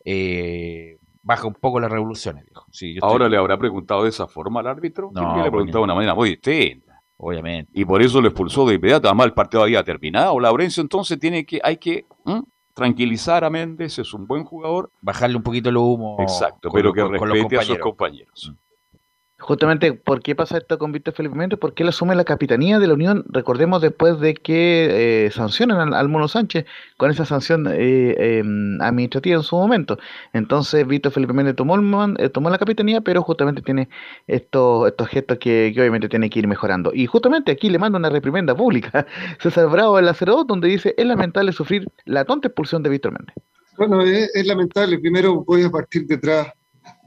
eh, baja un poco las revoluciones, viejo. Sí, yo estoy- Ahora le habrá preguntado de esa forma al árbitro. No, le preguntado de una manera muy distinta. Obviamente. Y por eso lo expulsó de inmediato. Además, el partido había terminado. Laurencio entonces tiene que, hay que tranquilizar a Méndez, es un buen jugador. Bajarle un poquito el humo. Exacto, con pero que con- con los respete a sus compañeros. Justamente, ¿por qué pasa esto con Víctor Felipe Méndez? Porque él asume la capitanía de la Unión, recordemos después de que eh, sancionan al, al Mono Sánchez con esa sanción eh, eh, administrativa en su momento. Entonces, Víctor Felipe Méndez tomó, el eh, tomó la capitanía, pero justamente tiene estos, estos gestos que, que obviamente tiene que ir mejorando. Y justamente aquí le manda una reprimenda pública. César Bravo la 02, donde dice, es lamentable sufrir la tonta expulsión de Víctor Méndez. Bueno, es, es lamentable. Primero voy a partir detrás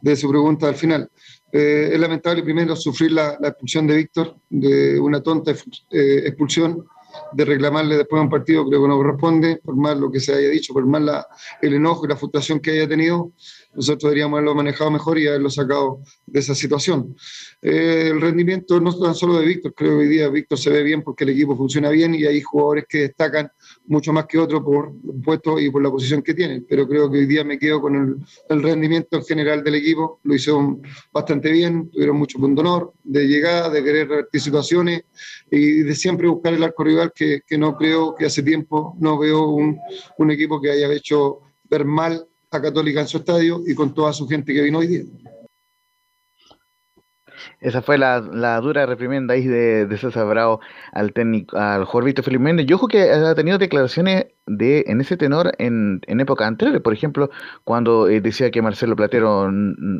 de su pregunta al final. Eh, es lamentable primero sufrir la, la expulsión de Víctor, de una tonta eh, expulsión, de reclamarle después de un partido, creo que no corresponde, por más lo que se haya dicho, por más la, el enojo y la frustración que haya tenido, nosotros deberíamos haberlo manejado mejor y haberlo sacado de esa situación. Eh, el rendimiento no tan solo de Víctor, creo que hoy día Víctor se ve bien porque el equipo funciona bien y hay jugadores que destacan mucho más que otros por puesto y por la posición que tienen, pero creo que hoy día me quedo con el, el rendimiento en general del equipo, lo hicieron bastante bien, tuvieron mucho punto honor de llegada, de querer revertir situaciones y de siempre buscar el arco rival que, que no creo que hace tiempo no veo un, un equipo que haya hecho ver mal a Católica en su estadio y con toda su gente que vino hoy día. Esa fue la, la dura reprimenda ahí de, de César Bravo al técnico, al jugador Víctor Felipe Méndez. Yo ojo que ha tenido declaraciones de, en ese tenor en, en épocas anteriores. Por ejemplo, cuando eh, decía que Marcelo Platero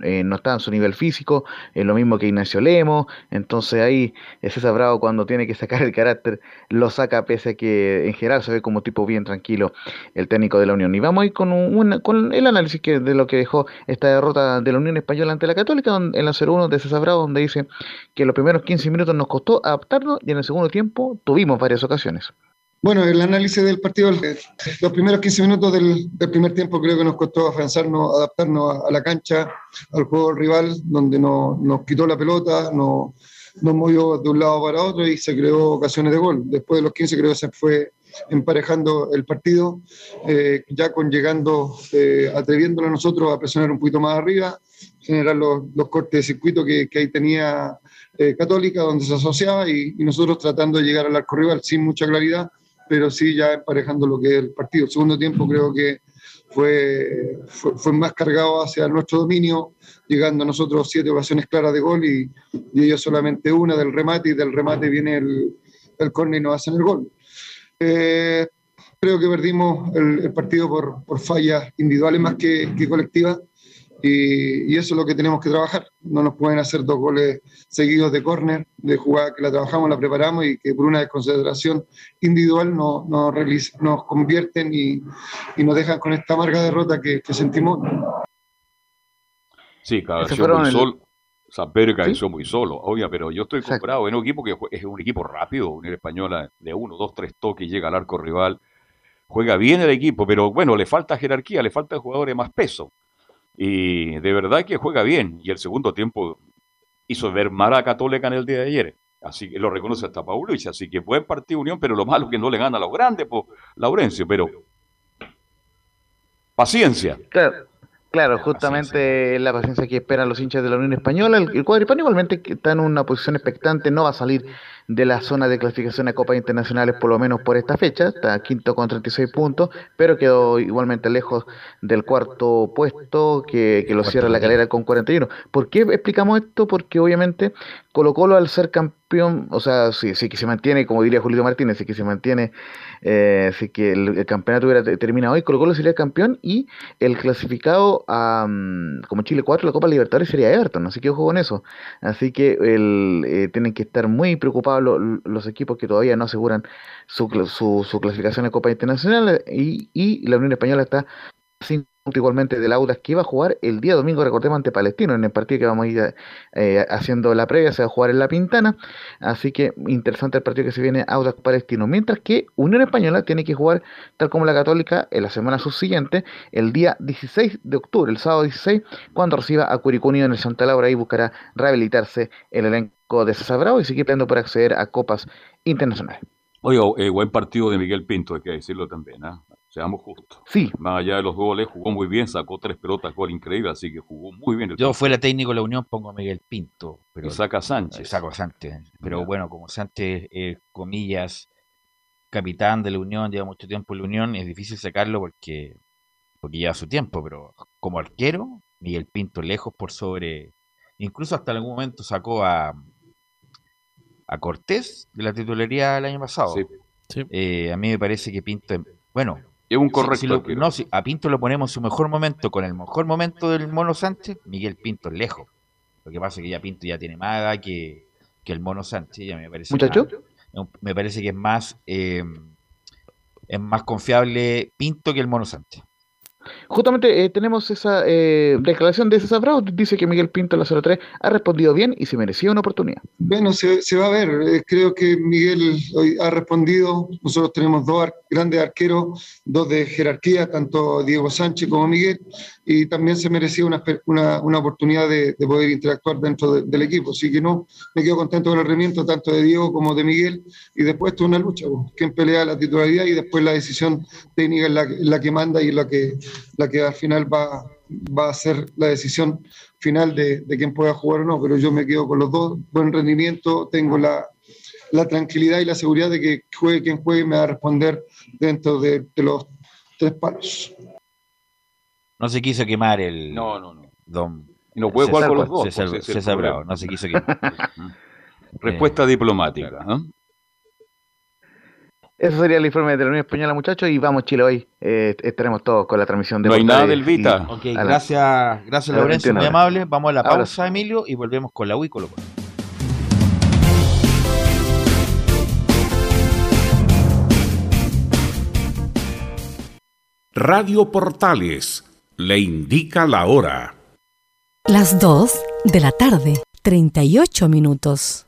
eh, no estaba en su nivel físico, eh, lo mismo que Ignacio Lemos. Entonces ahí César Bravo cuando tiene que sacar el carácter, lo saca pese a que en general se ve como tipo bien tranquilo el técnico de la Unión. Y vamos a ir con, un- con el análisis que, de lo que dejó esta derrota de la Unión Española ante la Católica donde- en la 0-1 de César Bravo, donde dice que los primeros 15 minutos nos costó adaptarnos y en el segundo tiempo tuvimos varias ocasiones. Bueno, el análisis del partido, los primeros 15 minutos del, primer tiempo creo que nos costó afianzarnos, adaptarnos a, la cancha, al juego rival, donde no- nos quitó la pelota, no- nos movió de un lado para otro y se creó ocasiones de gol. Después de los 15 creo que se fue emparejando el partido, eh, ya con llegando, eh, atreviéndonos nosotros a presionar un poquito más arriba, generar los, los cortes de circuito que, que ahí tenía eh, Católica, donde se asociaba, y nosotros tratando de llegar al arco rival sin mucha claridad, pero sí ya emparejando lo que es el partido. El segundo tiempo creo que fue, fue, más cargado hacia nuestro dominio, llegando a nosotros siete ocasiones claras de gol y, y ellos solamente una del remate y del remate viene el, el córner y nos hacen el gol. Eh, creo que perdimos el, el partido por, por, fallas individuales más que, que colectivas y, y, eso es lo que tenemos que trabajar. No nos pueden hacer dos goles seguidos de córner, de jugada que la trabajamos, la preparamos y que por una desconcentración individual nos, nos, nos convierten y, y, nos dejan con esta amarga derrota que, que sentimos. Sí, cabeció muy el... solo. Saber cabeció ¿Sí? muy solo, obvio, pero yo estoy comprado en un equipo que es un equipo rápido, un española de uno, dos, tres toques, llega al arco rival, juega bien el equipo, pero bueno, le falta jerarquía, le falta jugadores de más peso. Y de verdad que juega bien. Y el segundo tiempo hizo ver mal a Católica en el día de ayer. Así que lo reconoce hasta Paulich. Así que buen partido Unión, pero lo malo es que no le gana a los grandes, pues, Laurencio. Pero paciencia. Claro. Claro, justamente la paciencia que esperan los hinchas de la Unión Española. El, el cuadro igualmente está en una posición expectante, no va a salir de la zona de clasificación a Copas Internacionales por lo menos por esta fecha, está quinto con 36 puntos, pero quedó igualmente lejos del cuarto puesto que, que lo cierra la calera con 41. ¿Por qué explicamos esto? Porque obviamente Colo Colo al ser campeón, o sea, si, si que se mantiene, como diría Julio Martínez, si que se mantiene, eh, si que el, el campeonato hubiera terminado hoy, Colo Colo sería campeón y el clasificado a, como Chile 4, la Copa Libertadores sería Everton, así que ojo con eso. Así que el, eh, tienen que estar muy preocupados los, equipos que todavía no aseguran su, su, clasificación a Copa Internacional y, y la Unión Española está sin igualmente del Audas que iba a jugar el día domingo, recordemos, ante Palestino, en el partido que vamos a ir eh, haciendo la previa, se va a jugar en La Pintana, así que interesante el partido que se viene Audas Palestino, mientras que Unión Española tiene que jugar, tal como la Católica, en la semana subsiguiente, el día 16 de octubre, el sábado 16, cuando reciba a Curicunio en el Santa Laura y buscará rehabilitarse el elenco de César Bravo y seguir peleando por acceder a copas internacionales. Oye, eh, buen partido de Miguel Pinto, hay que decirlo también, ¿eh? seamos justos. Sí. Más allá de los goles, jugó muy bien, sacó tres pelotas, gol increíble, así que jugó muy bien. El Yo fuera técnico de la Unión, pongo a Miguel Pinto. Pero, y saca a Sánchez. Saco a Sánchez. Pero yeah. bueno, como Sánchez, eh, comillas, capitán de la Unión, lleva mucho tiempo en la Unión, es difícil sacarlo porque, porque lleva su tiempo, pero como arquero, Miguel Pinto lejos por sobre. Incluso hasta algún momento sacó a, a Cortés de la titularidad el año pasado. Sí. Sí. Eh, a mí me parece que Pinto, bueno, es un correcto. Si, si lo, no, si a Pinto lo ponemos en su mejor momento, con el mejor momento del Mono Sánchez, Miguel Pinto es lejos. Lo que pasa es que ya Pinto ya tiene más edad que, que el Mono Sánchez. Ya me parece ¿Muchacho? Más, me parece que es más, eh, es más confiable Pinto que el Mono Sánchez. Justamente eh, tenemos esa eh, declaración de César Bravo, dice que Miguel Pinto en la 03 ha respondido bien y se merecía una oportunidad. Bueno, se, se va a ver, eh, creo que Miguel hoy ha respondido, nosotros tenemos dos ar grandes arqueros, dos de jerarquía, tanto Diego Sánchez como Miguel, y también se merecía una, una, una oportunidad de, de, poder interactuar dentro de, del equipo, así que no, me quedo contento con el rendimiento tanto de Diego como de Miguel, y después esto es una lucha, pues, quien pelea la titularidad y después la decisión técnica es la, la que manda y la que la que al final va, va a ser la decisión final de, de, quién pueda jugar o no, pero yo me quedo con los dos, buen rendimiento, tengo la, la tranquilidad y la seguridad de que juegue quien juegue me va a responder dentro de, de los tres palos. No se quiso quemar el... No, no, no. Don no puede jugar con los dos. César, César, César Bravo, no se quiso quemar. Respuesta eh, diplomática. claro. ¿no? Eso sería el informe de la Unión Española, muchachos, y vamos Chile hoy. Eh, estaremos todos con la transmisión de No hay nada del Vita. Y, ok, gracias, gracias Lorenzo, muy amable. Vamos a la pausa, Ahora. Emilio, y volvemos con la UIColo. Radio Portales le indica la hora. Las 2 de la tarde, 38 minutos.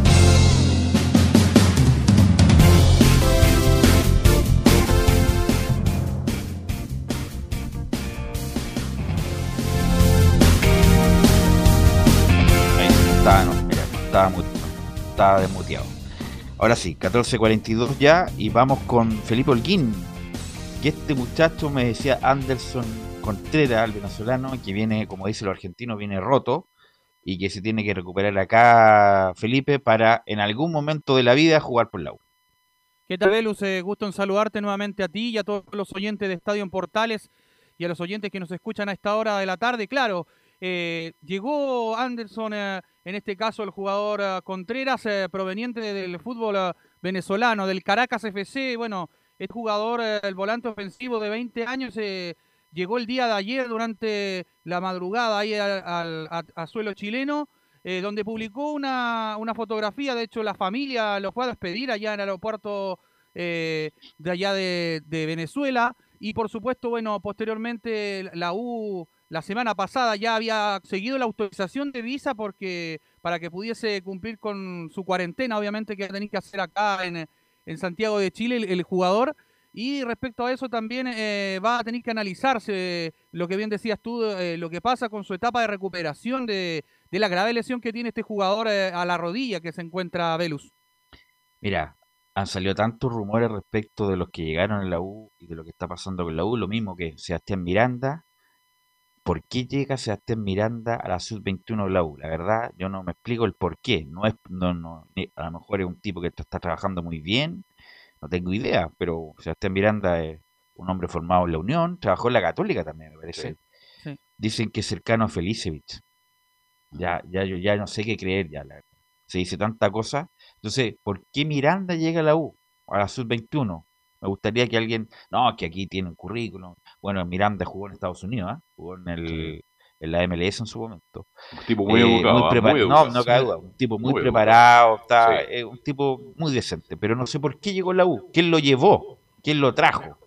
Desmuteado. Ahora sí, 14.42 ya y vamos con Felipe Holguín. Que este muchacho me decía Anderson Contreras, el venezolano, que viene, como dice los argentinos, viene roto y que se tiene que recuperar acá Felipe para en algún momento de la vida jugar por la U. ¿Qué tal, Velus? Gusto en saludarte nuevamente a ti y a todos los oyentes de Estadio en Portales y a los oyentes que nos escuchan a esta hora de la tarde. Claro, eh, llegó Anderson, eh, en este caso el jugador eh, Contreras, proveniente del fútbol venezolano, del Caracas FC. Bueno, es jugador, el volante ofensivo de 20 años. llegó el día de ayer durante la madrugada ahí al, suelo chileno. donde publicó una, una fotografía, de hecho la familia lo fue a despedir allá en el aeropuerto de allá de Venezuela. Y por supuesto, bueno, posteriormente la U la semana pasada ya había seguido la autorización de visa porque para que pudiese cumplir con su cuarentena, obviamente que tenía que hacer acá en, en Santiago de Chile el, jugador. Y respecto a eso también eh, va a tener que analizarse lo que bien decías tú, eh, lo que pasa con su etapa de recuperación de, de la grave lesión que tiene este jugador eh, a la rodilla que se encuentra Velus. Mira, han salido tantos rumores respecto de los que llegaron en la U y de lo que está pasando con la U, lo mismo que Sebastián Miranda. ¿Por qué llega Sebastián Miranda a la sub-21 de la U? La verdad, yo no me explico el por qué. No es, no, no, a lo mejor es un tipo que está trabajando muy bien, no tengo idea, pero Sebastián Miranda es un hombre formado en la Unión, trabajó en la Católica también, me parece. Sí. Dicen que es cercano a Felicevich. Ya, ya, yo ya no sé qué creer, ya la- se dice tanta cosa. Entonces, ¿por qué Miranda llega a la U, a la sub-21? Me gustaría que alguien, no, que aquí tiene un currículum. Bueno, Miranda jugó en Estados Unidos, ¿ah? jugó en el en la MLS en su momento. Un tipo muy educado, ¿ah? Muy no, educado, no sí. cabe duda, un tipo muy, Muy preparado, está, Sí. es un tipo muy decente, pero no sé por qué llegó la U, quién lo llevó, quién lo trajo.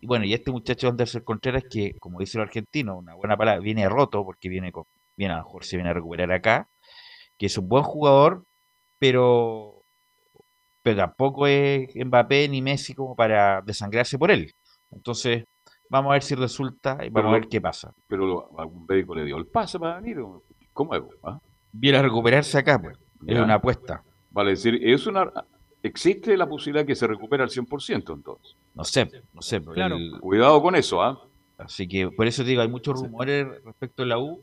Y bueno, y este muchacho Anderson Contreras, que como dice el argentino, una buena palabra, viene roto porque viene, con, viene a lo mejor se viene a recuperar acá, que es un buen jugador, pero, pero tampoco es Mbappé ni Messi como para desangrarse por él. Entonces, vamos a ver si resulta y vamos Pero a ver qué pasa. Pero lo- algún médico le dio el pase para venir. ¿o? ¿Cómo es? ah? Viene a recuperarse acá, pues. Es una apuesta. Vale decir, es una, existe la posibilidad que se recupere al 100% entonces. No sé, no sé. pero Claro. el- Cuidado con eso, ¿ah? Así que por eso te digo, hay muchos rumores respecto a la U.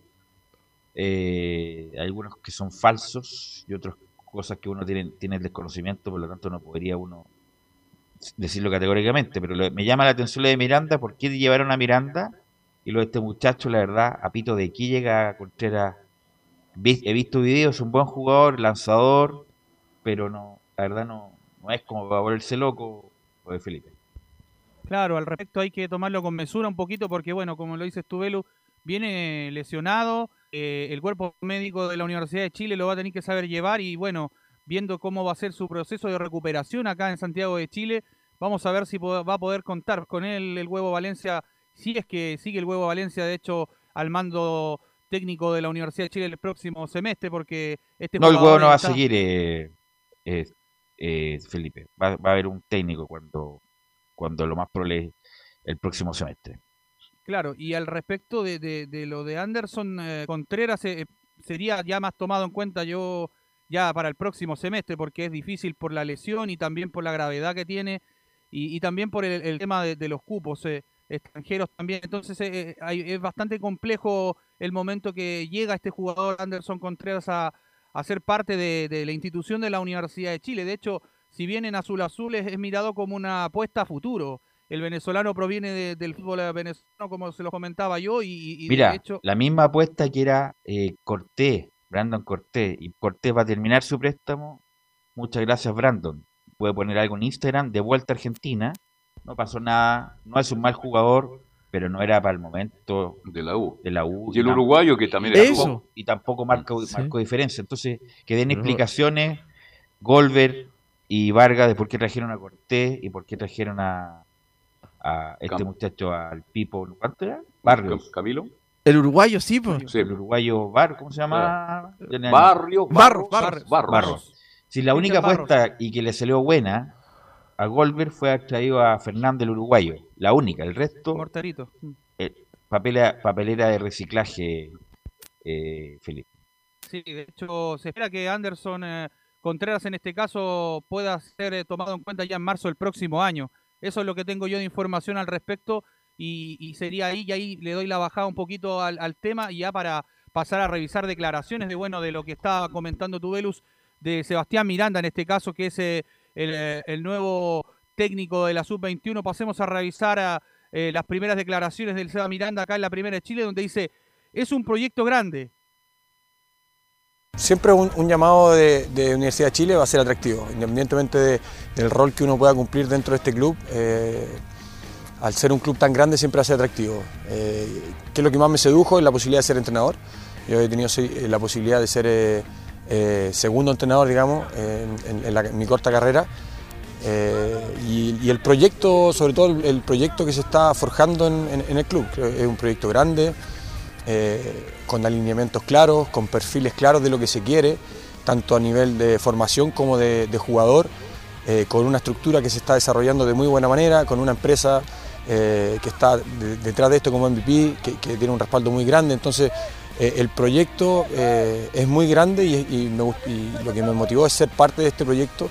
eh, hay algunos que son falsos y otras cosas que uno tiene, tiene el desconocimiento, por lo tanto no podría uno decirlo categóricamente, pero me llama la atención lo de Miranda, ¿por qué llevaron a Miranda? Y lo de este muchacho, la verdad, a pito de aquí llega Contreras. He visto videos, es un buen jugador, lanzador, pero no, la verdad no, no es como para volverse loco o de Felipe. Claro, al respecto hay que tomarlo con mesura un poquito porque, bueno, como lo dices tú, Belu, viene lesionado, eh, el cuerpo médico de la Universidad de Chile lo va a tener que saber llevar y, bueno, viendo cómo va a ser su proceso de recuperación acá en Santiago de Chile, vamos a ver si va a poder contar con él el Huevo Valencia, si es que sigue el Huevo Valencia, de hecho, al mando técnico de la Universidad de Chile el próximo semestre, porque este No, el Huevo no va a seguir, eh, eh, Felipe, va, va a haber un técnico cuando cuando lo más probable el próximo semestre. Claro, y al respecto de, lo de Anderson eh, Contreras, eh, sería ya más tomado en cuenta yo ya para el próximo semestre, porque es difícil por la lesión y también por la gravedad que tiene y, también por el, tema de, los cupos eh, extranjeros también. Entonces es bastante complejo el momento que llega este jugador Anderson Contreras a, a ser parte de la institución de la Universidad de Chile. De hecho, si bien en Azul Azul es, mirado como una apuesta a futuro. El venezolano proviene del fútbol venezolano, como se lo comentaba yo, y, Mira, hecho... la misma apuesta que era eh, Cortés, Brandon Cortés, y Cortés va a terminar su préstamo. Muchas gracias, Brandon. Puede poner algo en Instagram, de vuelta a Argentina. No pasó nada, no es un mal jugador, pero no era para el momento de la U. De la U y el uruguayo que también era Eso. Y tampoco marcó, diferencia. Entonces, que den explicaciones. Golver, y Vargas de por qué trajeron a Cortés y por qué trajeron a, a este muchacho, al Pipo, ¿cuánto era? Barrios. Camilo. El uruguayo, sí, pues. El uruguayo Bar, ¿cómo se llama? Barrio, Barros, Barros, Barros. Si la única apuesta y que le salió buena a Goldberg fue traído a Fernández el uruguayo. La única, el resto. Mortarito. Eh, papelera, papelera de reciclaje, eh, Felipe. Sí, de hecho, se espera que Anderson eh, Contreras en este caso pueda ser eh, tomado en cuenta ya en marzo del próximo año. Eso es lo que tengo yo de información al respecto y, sería ahí y ahí le doy la bajada un poquito al, tema y ya para pasar a revisar declaraciones de bueno de lo que estaba comentando Tubelus de Sebastián Miranda en este caso que es eh, eh, el, nuevo técnico de la sub-21 pasemos a revisar las primeras declaraciones del Seba Miranda acá en la primera de Chile donde dice es un proyecto grande Siempre un, llamado de, Universidad de Chile va a ser atractivo, independientemente del rol que uno pueda cumplir dentro de este club. Eh, al ser un club tan grande siempre ser atractivo. Eh, ¿Qué es lo que más me sedujo? Es la posibilidad de ser entrenador. Yo he tenido eh, la posibilidad de ser segundo entrenador, digamos, en, mi corta carrera. Y, el proyecto, sobre todo el, proyecto que se está forjando en, el club, es un proyecto grande, eh, con alineamientos claros, con perfiles claros de lo que se quiere, tanto a nivel de formación como de, jugador, eh, con una estructura que se está desarrollando de muy buena manera, con una empresa eh, que está detrás de esto como MVP, que, tiene un respaldo muy grande. Entonces, el proyecto es muy grande y, lo que me motivó es ser parte de este proyecto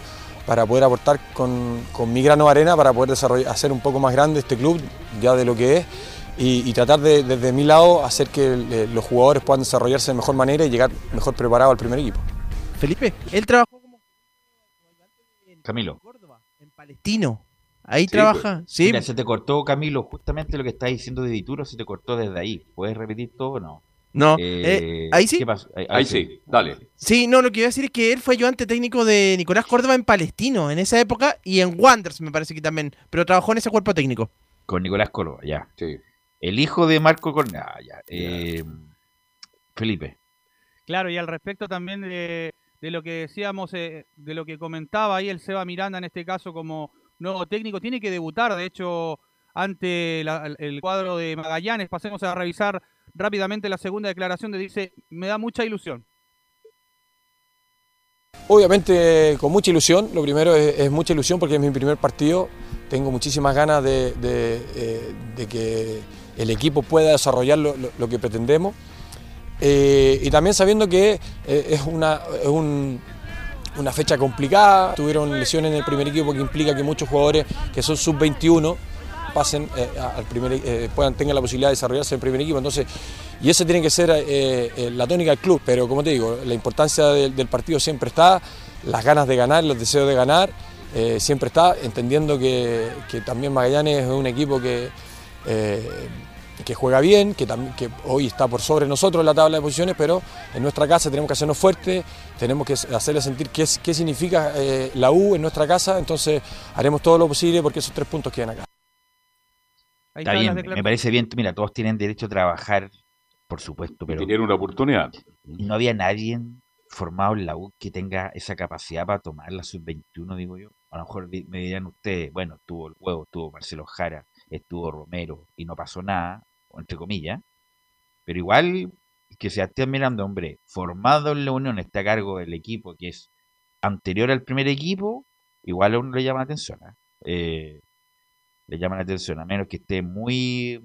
para poder aportar con, mi grano de arena, para poder desarrollar, hacer un poco más grande este club, ya de lo que es, y, tratar de, desde mi lado hacer que eh, los jugadores puedan desarrollarse de mejor manera y llegar mejor preparado al primer equipo. Felipe, él trabajó como Camilo. en Palestino. Ahí trabaja. sí. Mira, se te cortó, Camilo, justamente lo que estás diciendo de Dituro se te cortó desde ahí. ¿Puedes repetir todo o no? No, eh, eh, ahí sí. Ahí, sí. dale. Sí, no, lo que iba a decir es que él fue ayudante técnico de Nicolás Córdoba en Palestino en esa época y en Wanderers me parece que también, pero trabajó en ese cuerpo técnico. Con Nicolás Córdoba, ya. Sí. El hijo de Marco Cornea. Ah, eh, Felipe. Claro, y al respecto también de, lo que decíamos, de lo que comentaba ahí el Seba Miranda en este caso como nuevo técnico, tiene que debutar, de hecho, ante el cuadro de Magallanes. Pasemos a revisar rápidamente la segunda declaración de dice, me da mucha ilusión. Obviamente con mucha ilusión, lo primero es, mucha ilusión porque es mi primer partido, tengo muchísimas ganas de eh, que el equipo pueda desarrollar lo, que pretendemos. Eh, y también sabiendo que eh, es, una, una fecha complicada, tuvieron lesiones en el primer equipo que implica que muchos jugadores que son sub-21 pasen eh, al primer, puedan, tengan la posibilidad de desarrollarse en el primer equipo. Entonces, y ese tiene que ser la tónica del club, pero como te digo, la importancia del partido siempre está, las ganas de ganar, los deseos de ganar eh, siempre está, entendiendo que, también Magallanes es un equipo que, eh, que juega bien, que, que hoy está por sobre nosotros en la tabla de posiciones, pero en nuestra casa tenemos que hacernos fuertes, tenemos que hacerle sentir qué, qué significa eh, la U en nuestra casa, entonces haremos todo lo posible porque esos tres puntos quedan acá. Está bien, me parece bien, mira, todos tienen derecho a trabajar, por supuesto, pero... Tener una oportunidad. No había nadie formado en la U que tenga esa capacidad para tomar la sub-21, digo yo. A lo mejor me dirán ustedes, bueno, estuvo el huevo, estuvo Marcelo Jara, estuvo Romero y no pasó nada, entre comillas. Pero igual que Sebastián Miranda, hombre, formado en la Unión, está a cargo del equipo que es anterior al primer equipo, igual a uno le llama la atención. ¿eh? eh le llama la atención, a menos que esté muy.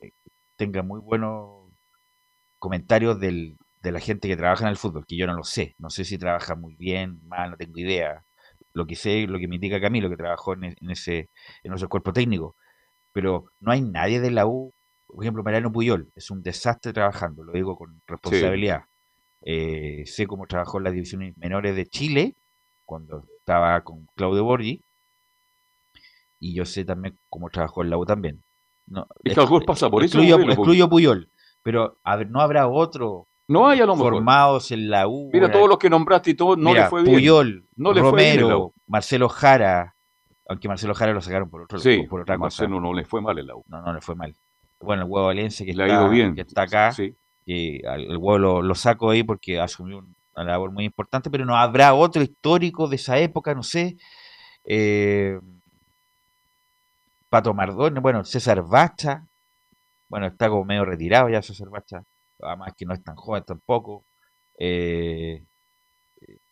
Eh, tenga muy buenos comentarios del, de la gente que trabaja en el fútbol, que yo no lo sé. No sé si trabaja muy bien, mal, no tengo idea. Lo que sé, lo que me indica Camilo, que trabajó en, ese, en ese cuerpo técnico. Pero no hay nadie de la U, por ejemplo, Mariano Puyol, es un desastre trabajando, lo digo con responsabilidad. Eh, sé cómo trabajó en las divisiones menores de Chile, cuando estaba con Claudio Borgi, y yo sé también cómo trabajó en la U también. No, es que pasa por eso. Excluyo, Puyol, pero a ver, no habrá otro no hay a lo Formados en la U. Mira, todos los que nombraste y todo, no le fue bien. Puyol, no le Romero, Marcelo Jara. Aunque Marcelo Jara lo sacaron por, otro, sí, por otra Marcelo cosa. no le fue mal en la U. No, no le fue mal. Bueno, el huevo Valencia que, está, bien. que está acá. Sí. Que el huevo lo, lo, saco ahí porque asumió una labor muy importante, pero no habrá otro histórico de esa época, no sé. Eh, Pato Mardone, bueno, César Bacha. Bueno, está como medio retirado ya César Bacha además que no es tan joven tampoco. Eh,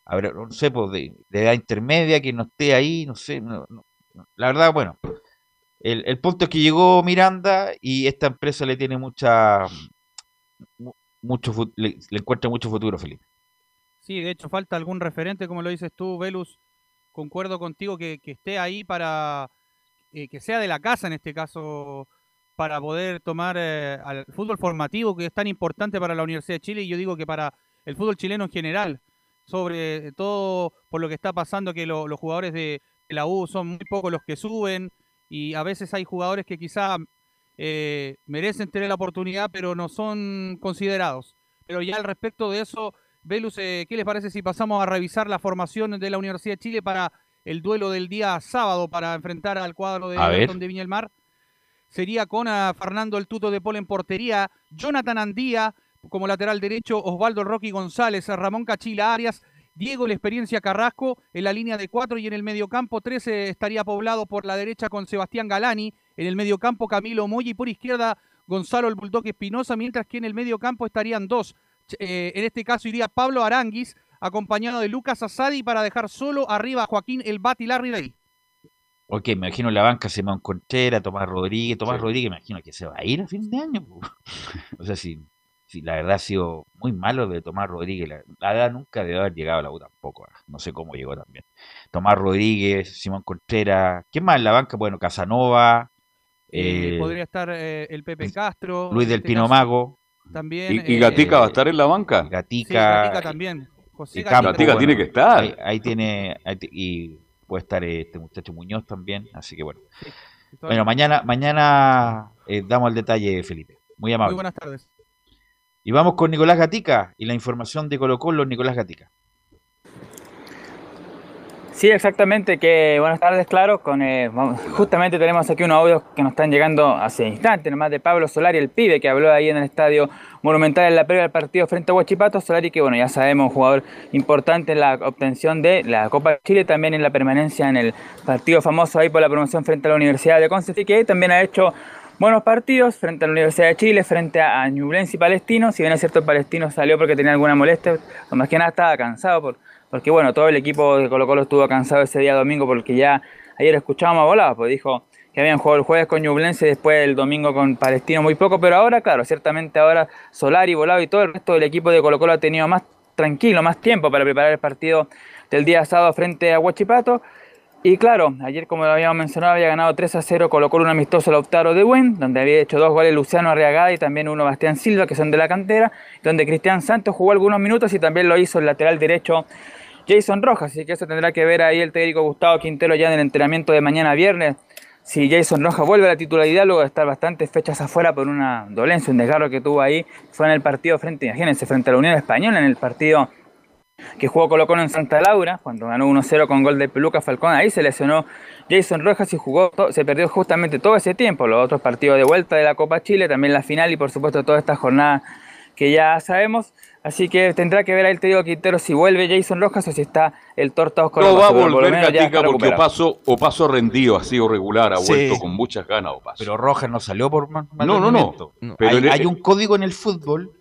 no sé, pues de, edad intermedia, que no esté ahí, no sé. la verdad, bueno, el, punto es que llegó Miranda y esta empresa le tiene mucha. Mucho, le, encuentra mucho futuro, Felipe. Sí, de hecho, falta algún referente, como lo dices tú, Velus. Concuerdo contigo que, esté ahí para eh, que sea de la casa, en este caso, para poder tomar eh, al fútbol formativo que es tan importante para la Universidad de Chile y yo digo que para el fútbol chileno en general, sobre todo por lo que está pasando que los jugadores de, la U son muy pocos los que suben y a veces hay jugadores que quizá eh, merecen tener la oportunidad pero no son considerados. Pero ya al respecto de eso, Velus, eh, ¿qué les parece si pasamos a revisar la formación de la Universidad de Chile para el duelo del día sábado para enfrentar al cuadro de, de Viña del Mar? sería con a Fernando el Tuto de Pol en portería, Jonathan Andía como lateral derecho, Osvaldo Rocky González, Ramón Cachila Arias, Diego La Experiencia Carrasco en la línea de cuatro y en el mediocampo 13 estaría poblado por la derecha con Sebastián Galani, en el mediocampo Camilo Moya y por izquierda Gonzalo el Bulldog Espinosa, mientras que en el mediocampo estarían dos. Eh, en este caso iría Pablo Aranguis, acompañado de Lucas Asadi para dejar solo arriba a Joaquín El Bati Larry Ok, me imagino la banca Simón Contreras, Tomás Rodríguez. Tomás Rodríguez, me imagino que se va a ir a fin de año. o sea, si, la verdad ha sido muy malo de Tomás Rodríguez. La, verdad nunca debe haber llegado a la U tampoco. Ah, no sé cómo llegó también. Tomás Rodríguez, Simón Contreras. ¿Quién más en la banca? Bueno, Casanova. Eh, podría estar eh, el Pepe Castro. Luis del este Pino Mago. También. ¿Y, Gatica va a estar en la banca? Gatica. Gatica también. José Gatica, tiene que estar. Ahí, tiene. y puede estar este muchacho Muñoz también, así que bueno. bueno, mañana, mañana eh, damos el detalle, Felipe. Muy amable. Muy buenas tardes. Y vamos con Nicolás Gatica y la información de Colo Colo, Nicolás Gatica. Sí, exactamente, que buenas tardes, claro, con eh, justamente tenemos aquí unos audios que nos están llegando hace instantes, nomás de Pablo Solari, el pibe que habló ahí en el estadio monumental en la previa del partido frente a Huachipato, Solari que bueno, ya sabemos, un jugador importante en la obtención de la Copa de Chile, también en la permanencia en el partido famoso ahí por la promoción frente a la Universidad de Concepción, que también ha hecho buenos partidos frente a la Universidad de Chile, frente a Ñublense y Palestino, si bien es cierto el Palestino salió porque tenía alguna molestia, más que nada estaba cansado por porque bueno, todo el equipo de Colo Colo estuvo cansado ese día domingo porque ya ayer escuchábamos a Volado, pues dijo que habían jugado el jueves con Ñublense y después el domingo con Palestino muy poco, pero ahora, claro, ciertamente ahora Solari, Volado y todo el resto del equipo de Colo Colo ha tenido más tranquilo, más tiempo para preparar el partido del día sábado frente a Huachipato. Y claro, ayer como lo habíamos mencionado, había ganado 3 a 0 Colo Colo un amistoso Lautaro de Buen, donde había hecho dos goles Luciano Arriagada y también uno Bastián Silva, que son de la cantera, donde Cristian Santos jugó algunos minutos y también lo hizo el lateral derecho Jason Rojas, así que eso tendrá que ver ahí el técnico Gustavo Quintero ya en el entrenamiento de mañana viernes. Si Jason Rojas vuelve a la titularidad luego de estar bastantes fechas afuera por una dolencia, un desgarro que tuvo ahí, fue en el partido frente, imagínense, frente a la Unión Española, en el partido que jugó Colo Colo en Santa Laura, cuando ganó 1-0 con gol de Peluca Falcón, ahí se lesionó Jason Rojas y jugó, se perdió justamente todo ese tiempo, los otros partidos de vuelta de la Copa Chile, también la final y por supuesto toda esta jornada que ya sabemos. Así que tendrá que ver ahí el Trío Quintero si vuelve Jason Rojas o si está el Torta Oscar. No va a volver Gatica porque Opaso, Opaso rendido, ha sido regular, ha vuelto con muchas ganas Opaso. Pero Rojas no salió por mal No, no, no. Pero hay, hay un código en el fútbol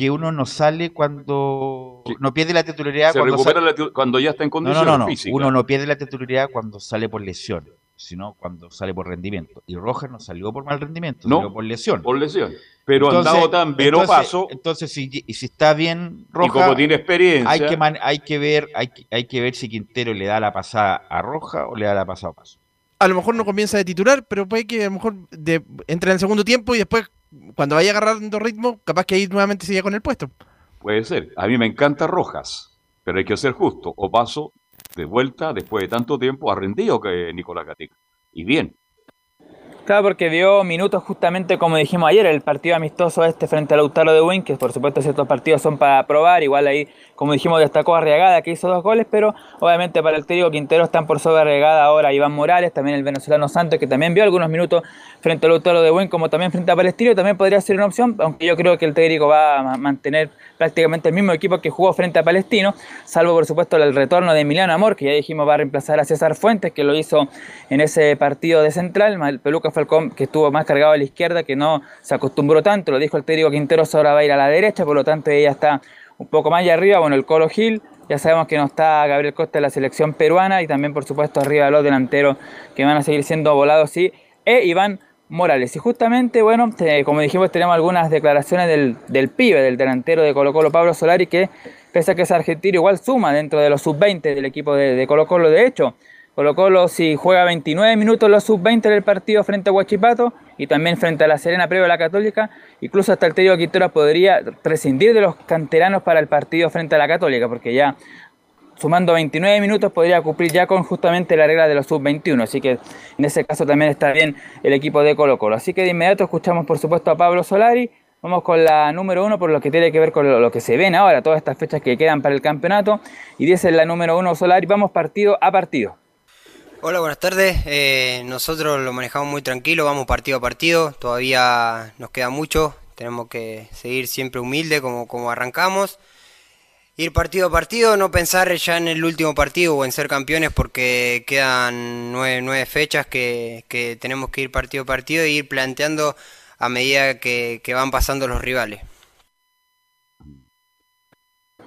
que uno no sale cuando no pierde la titularidad Se cuando, recupera sale- la titu- cuando ya está en No, condiciones no, no, no. Uno no pierde la titularidad cuando sale por lesión, sino cuando sale por rendimiento. Y Rojas no salió por mal rendimiento, No, salió por lesión. Por lesión. Pero Entonces- andado tan bien entonces- Opaso, Entonces, si, y si está bien y Rojas, como tiene experiencia, hay que man- hay que ver, hay que, hay que ver si Quintero le da la pasada a Roja o le da la pasada a Opaso. A lo mejor no comienza de titular, pero puede que a lo mejor de, entre en el segundo tiempo y después, cuando vaya agarrando ritmo, capaz que ahí nuevamente siga con el puesto. puede ser. A mí me encanta Rojas, pero hay que ser justo. Opaso, de vuelta, después de tanto tiempo, ha rendido que Nicolás Gatica. Y bien. Claro, porque dio minutos justamente como dijimos ayer, el partido amistoso este frente al Lautaro de Win, que por supuesto estos partidos son para probar, igual ahí, como dijimos, destacó Arriagada que hizo dos goles, pero obviamente para el técnico Quintero están por sobre Arriagada ahora Iván Morales, también el venezolano Santos, que también vio algunos minutos frente al Lautaro de Win, como también frente a Palestino, también podría ser una opción, aunque yo creo que el técnico va a ma- mantener prácticamente el mismo equipo que jugó frente a Palestino, salvo por supuesto el retorno de Emiliano Amor, que ya dijimos va a reemplazar a César Fuentes, que lo hizo en ese partido de central, el Peluca Falcón, que estuvo más cargado a la izquierda, que no se acostumbró tanto, lo dijo el técnico Quinteros, ahora va a ir a la derecha, por lo tanto ella está un poco más allá arriba, bueno, el Colo Gil, ya sabemos que no está Gabriel Costa de la selección peruana, y también por supuesto arriba los delanteros que van a seguir siendo volados, sí, e Iván Morales. Y justamente, bueno, como dijimos, tenemos algunas declaraciones del, del pibe, del delantero de Colo Colo, Pablo Solari, que pese a que es argentino, igual suma dentro de los sub-20 del equipo de, de Colo Colo. De hecho, Colo Colo si juega 29 minutos los sub-20 del partido frente a Huachipato y también frente a la Serena previo a la Católica, incluso hasta el Técnico Quintero podría prescindir de los canteranos para el partido frente a la Católica, porque ya sumando 29 minutos podría cumplir ya con justamente la regla de los sub-21, así que en ese caso también está bien el equipo de Colo Colo. Así que de inmediato escuchamos por supuesto a Pablo Solari, vamos con la número uno por lo que tiene que ver con lo que se ven ahora, todas estas fechas que quedan para el campeonato, y dice la número uno Solari, vamos partido a partido. Hola, buenas tardes. Eh, nosotros lo manejamos muy tranquilo, vamos partido a partido. Todavía nos queda mucho. Tenemos que seguir siempre humilde como, como arrancamos. Ir partido a partido, no pensar ya en el último partido o en ser campeones porque quedan nueve, nueve fechas que, que tenemos que ir partido a partido e ir planteando a medida que, que van pasando los rivales.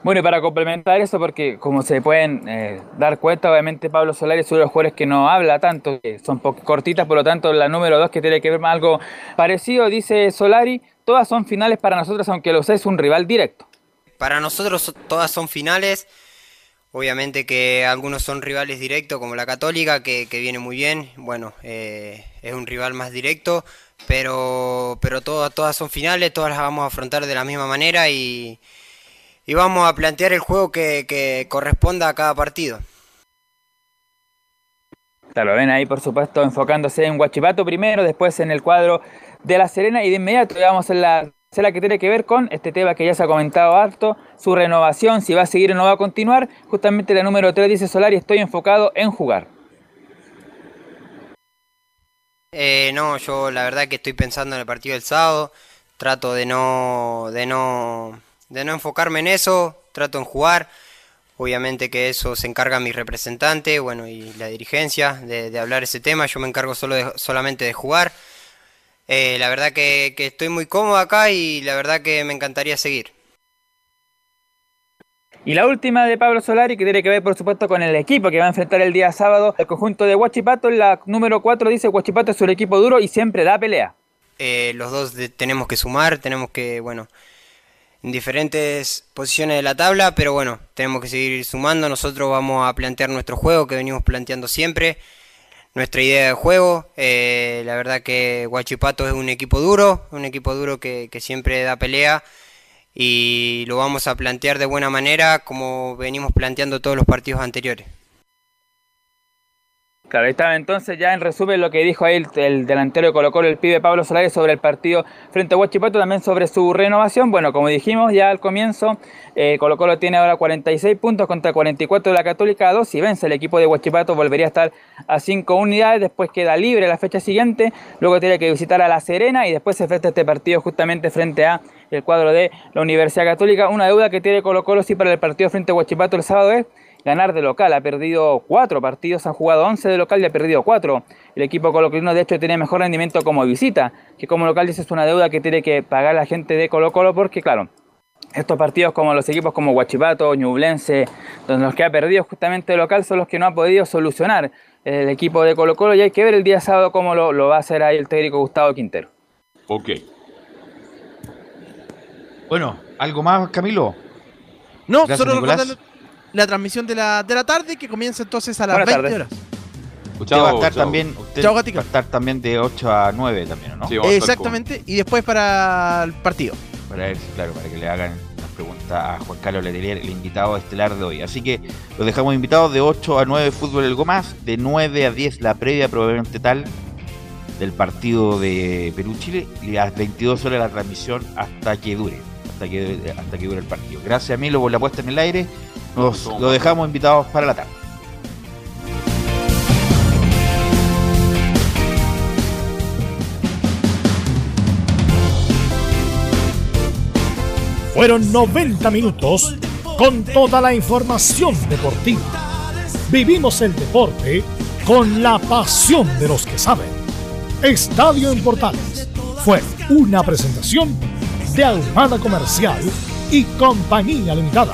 Bueno, y para complementar eso, porque como se pueden eh, dar cuenta, obviamente Pablo Solari es uno de los jugadores que no habla tanto, que son cortitas, por lo tanto la número dos que tiene que ver más algo parecido, dice Solari, todas son finales para nosotros, aunque los es un rival directo. Para nosotros so- todas son finales. Obviamente que algunos son rivales directos, como la Católica, que, que viene muy bien. Bueno, eh, es un rival más directo, pero, pero todas, todas son finales, todas las vamos a afrontar de la misma manera y, y vamos a plantear el juego que, que corresponda a cada partido. Claro, ven ahí, por supuesto, enfocándose en Huachipato primero, después en el cuadro de La Serena y de inmediato ya vamos a la, la que tiene que ver con este tema que ya se ha comentado harto, su renovación, si va a seguir o no va a continuar. Justamente la número 3 dice Solari, estoy enfocado en jugar. Eh, no, yo la verdad que estoy pensando en el partido del sábado. Trato de no, de no, de no enfocarme en eso. Trato en jugar. Obviamente que eso se encarga mi representante, bueno, y la dirigencia de, de hablar ese tema. Yo me encargo solo de- solamente de jugar. Eh, la verdad que, que estoy muy cómodo acá y la verdad que me encantaría seguir. Y la última de Pablo Solari, que tiene que ver, por supuesto, con el equipo que va a enfrentar el día sábado el conjunto de Huachipato. La número 4 dice Huachipato es un equipo duro y siempre da pelea. Eh, los dos de- tenemos que sumar, tenemos que, bueno, en diferentes posiciones de la tabla, pero bueno, tenemos que seguir sumando. Nosotros vamos a plantear nuestro juego que venimos planteando siempre, nuestra idea de juego. Eh, la verdad que Huachipato es un equipo duro, un equipo duro que, que siempre da pelea y lo vamos a plantear de buena manera como venimos planteando todos los partidos anteriores. Claro, ahí estaba entonces ya en resumen lo que dijo ahí el, delantero de Colo Colo, el pibe Pablo Solares, sobre el partido frente a Huachipato, también sobre su renovación. Bueno, como dijimos ya al comienzo, eh, Colo Colo tiene ahora 46 puntos contra 44 de la Católica a 2. Si vence el equipo de Huachipato volvería a estar a 5 unidades, después queda libre la fecha siguiente, luego tiene que visitar a La Serena y después se enfrenta este partido justamente frente a el cuadro de la Universidad Católica. Una deuda que tiene Colo Colo sí para el partido frente a Huachipato el sábado es ganar de local. Ha perdido cuatro partidos, ha jugado 11 de local y ha perdido cuatro. El equipo colocolino de hecho tiene mejor rendimiento como visita, que como local dice es una deuda que tiene que pagar la gente de Colo Colo porque claro, estos partidos como los equipos como Huachipato, Ñublense, donde los que ha perdido justamente de local son los que no ha podido solucionar el equipo de Colo Colo y hay que ver el día sábado cómo lo, lo va a hacer ahí el técnico Gustavo Quintero. Ok. Bueno, ¿algo más, Camilo? No, solo recordar la transmisión de la, de la tarde que comienza entonces a las 20 horas. Usted va a estar también, usted va a estar también de 8 a 9 también, ¿no? Exactamente, y después para el partido. Para él, claro, para que le hagan las preguntas a Juan Carlos Letelier, el invitado estelar de hoy. Así que los dejamos invitados de 8 a 9 fútbol el Gomás, de 9 a 10 la previa probablemente tal del partido de Perú-Chile y a las 22 horas la transmisión hasta que dure, hasta que, hasta que dure el partido. Gracias a Milo por la puesta en el aire nos lo dejamos invitados para la tarde. Fueron 90 minutos con toda la información deportiva. Vivimos el deporte con la pasión de los que saben. Estadio en Portales fue una presentación de Almada Comercial y Compañía Limitada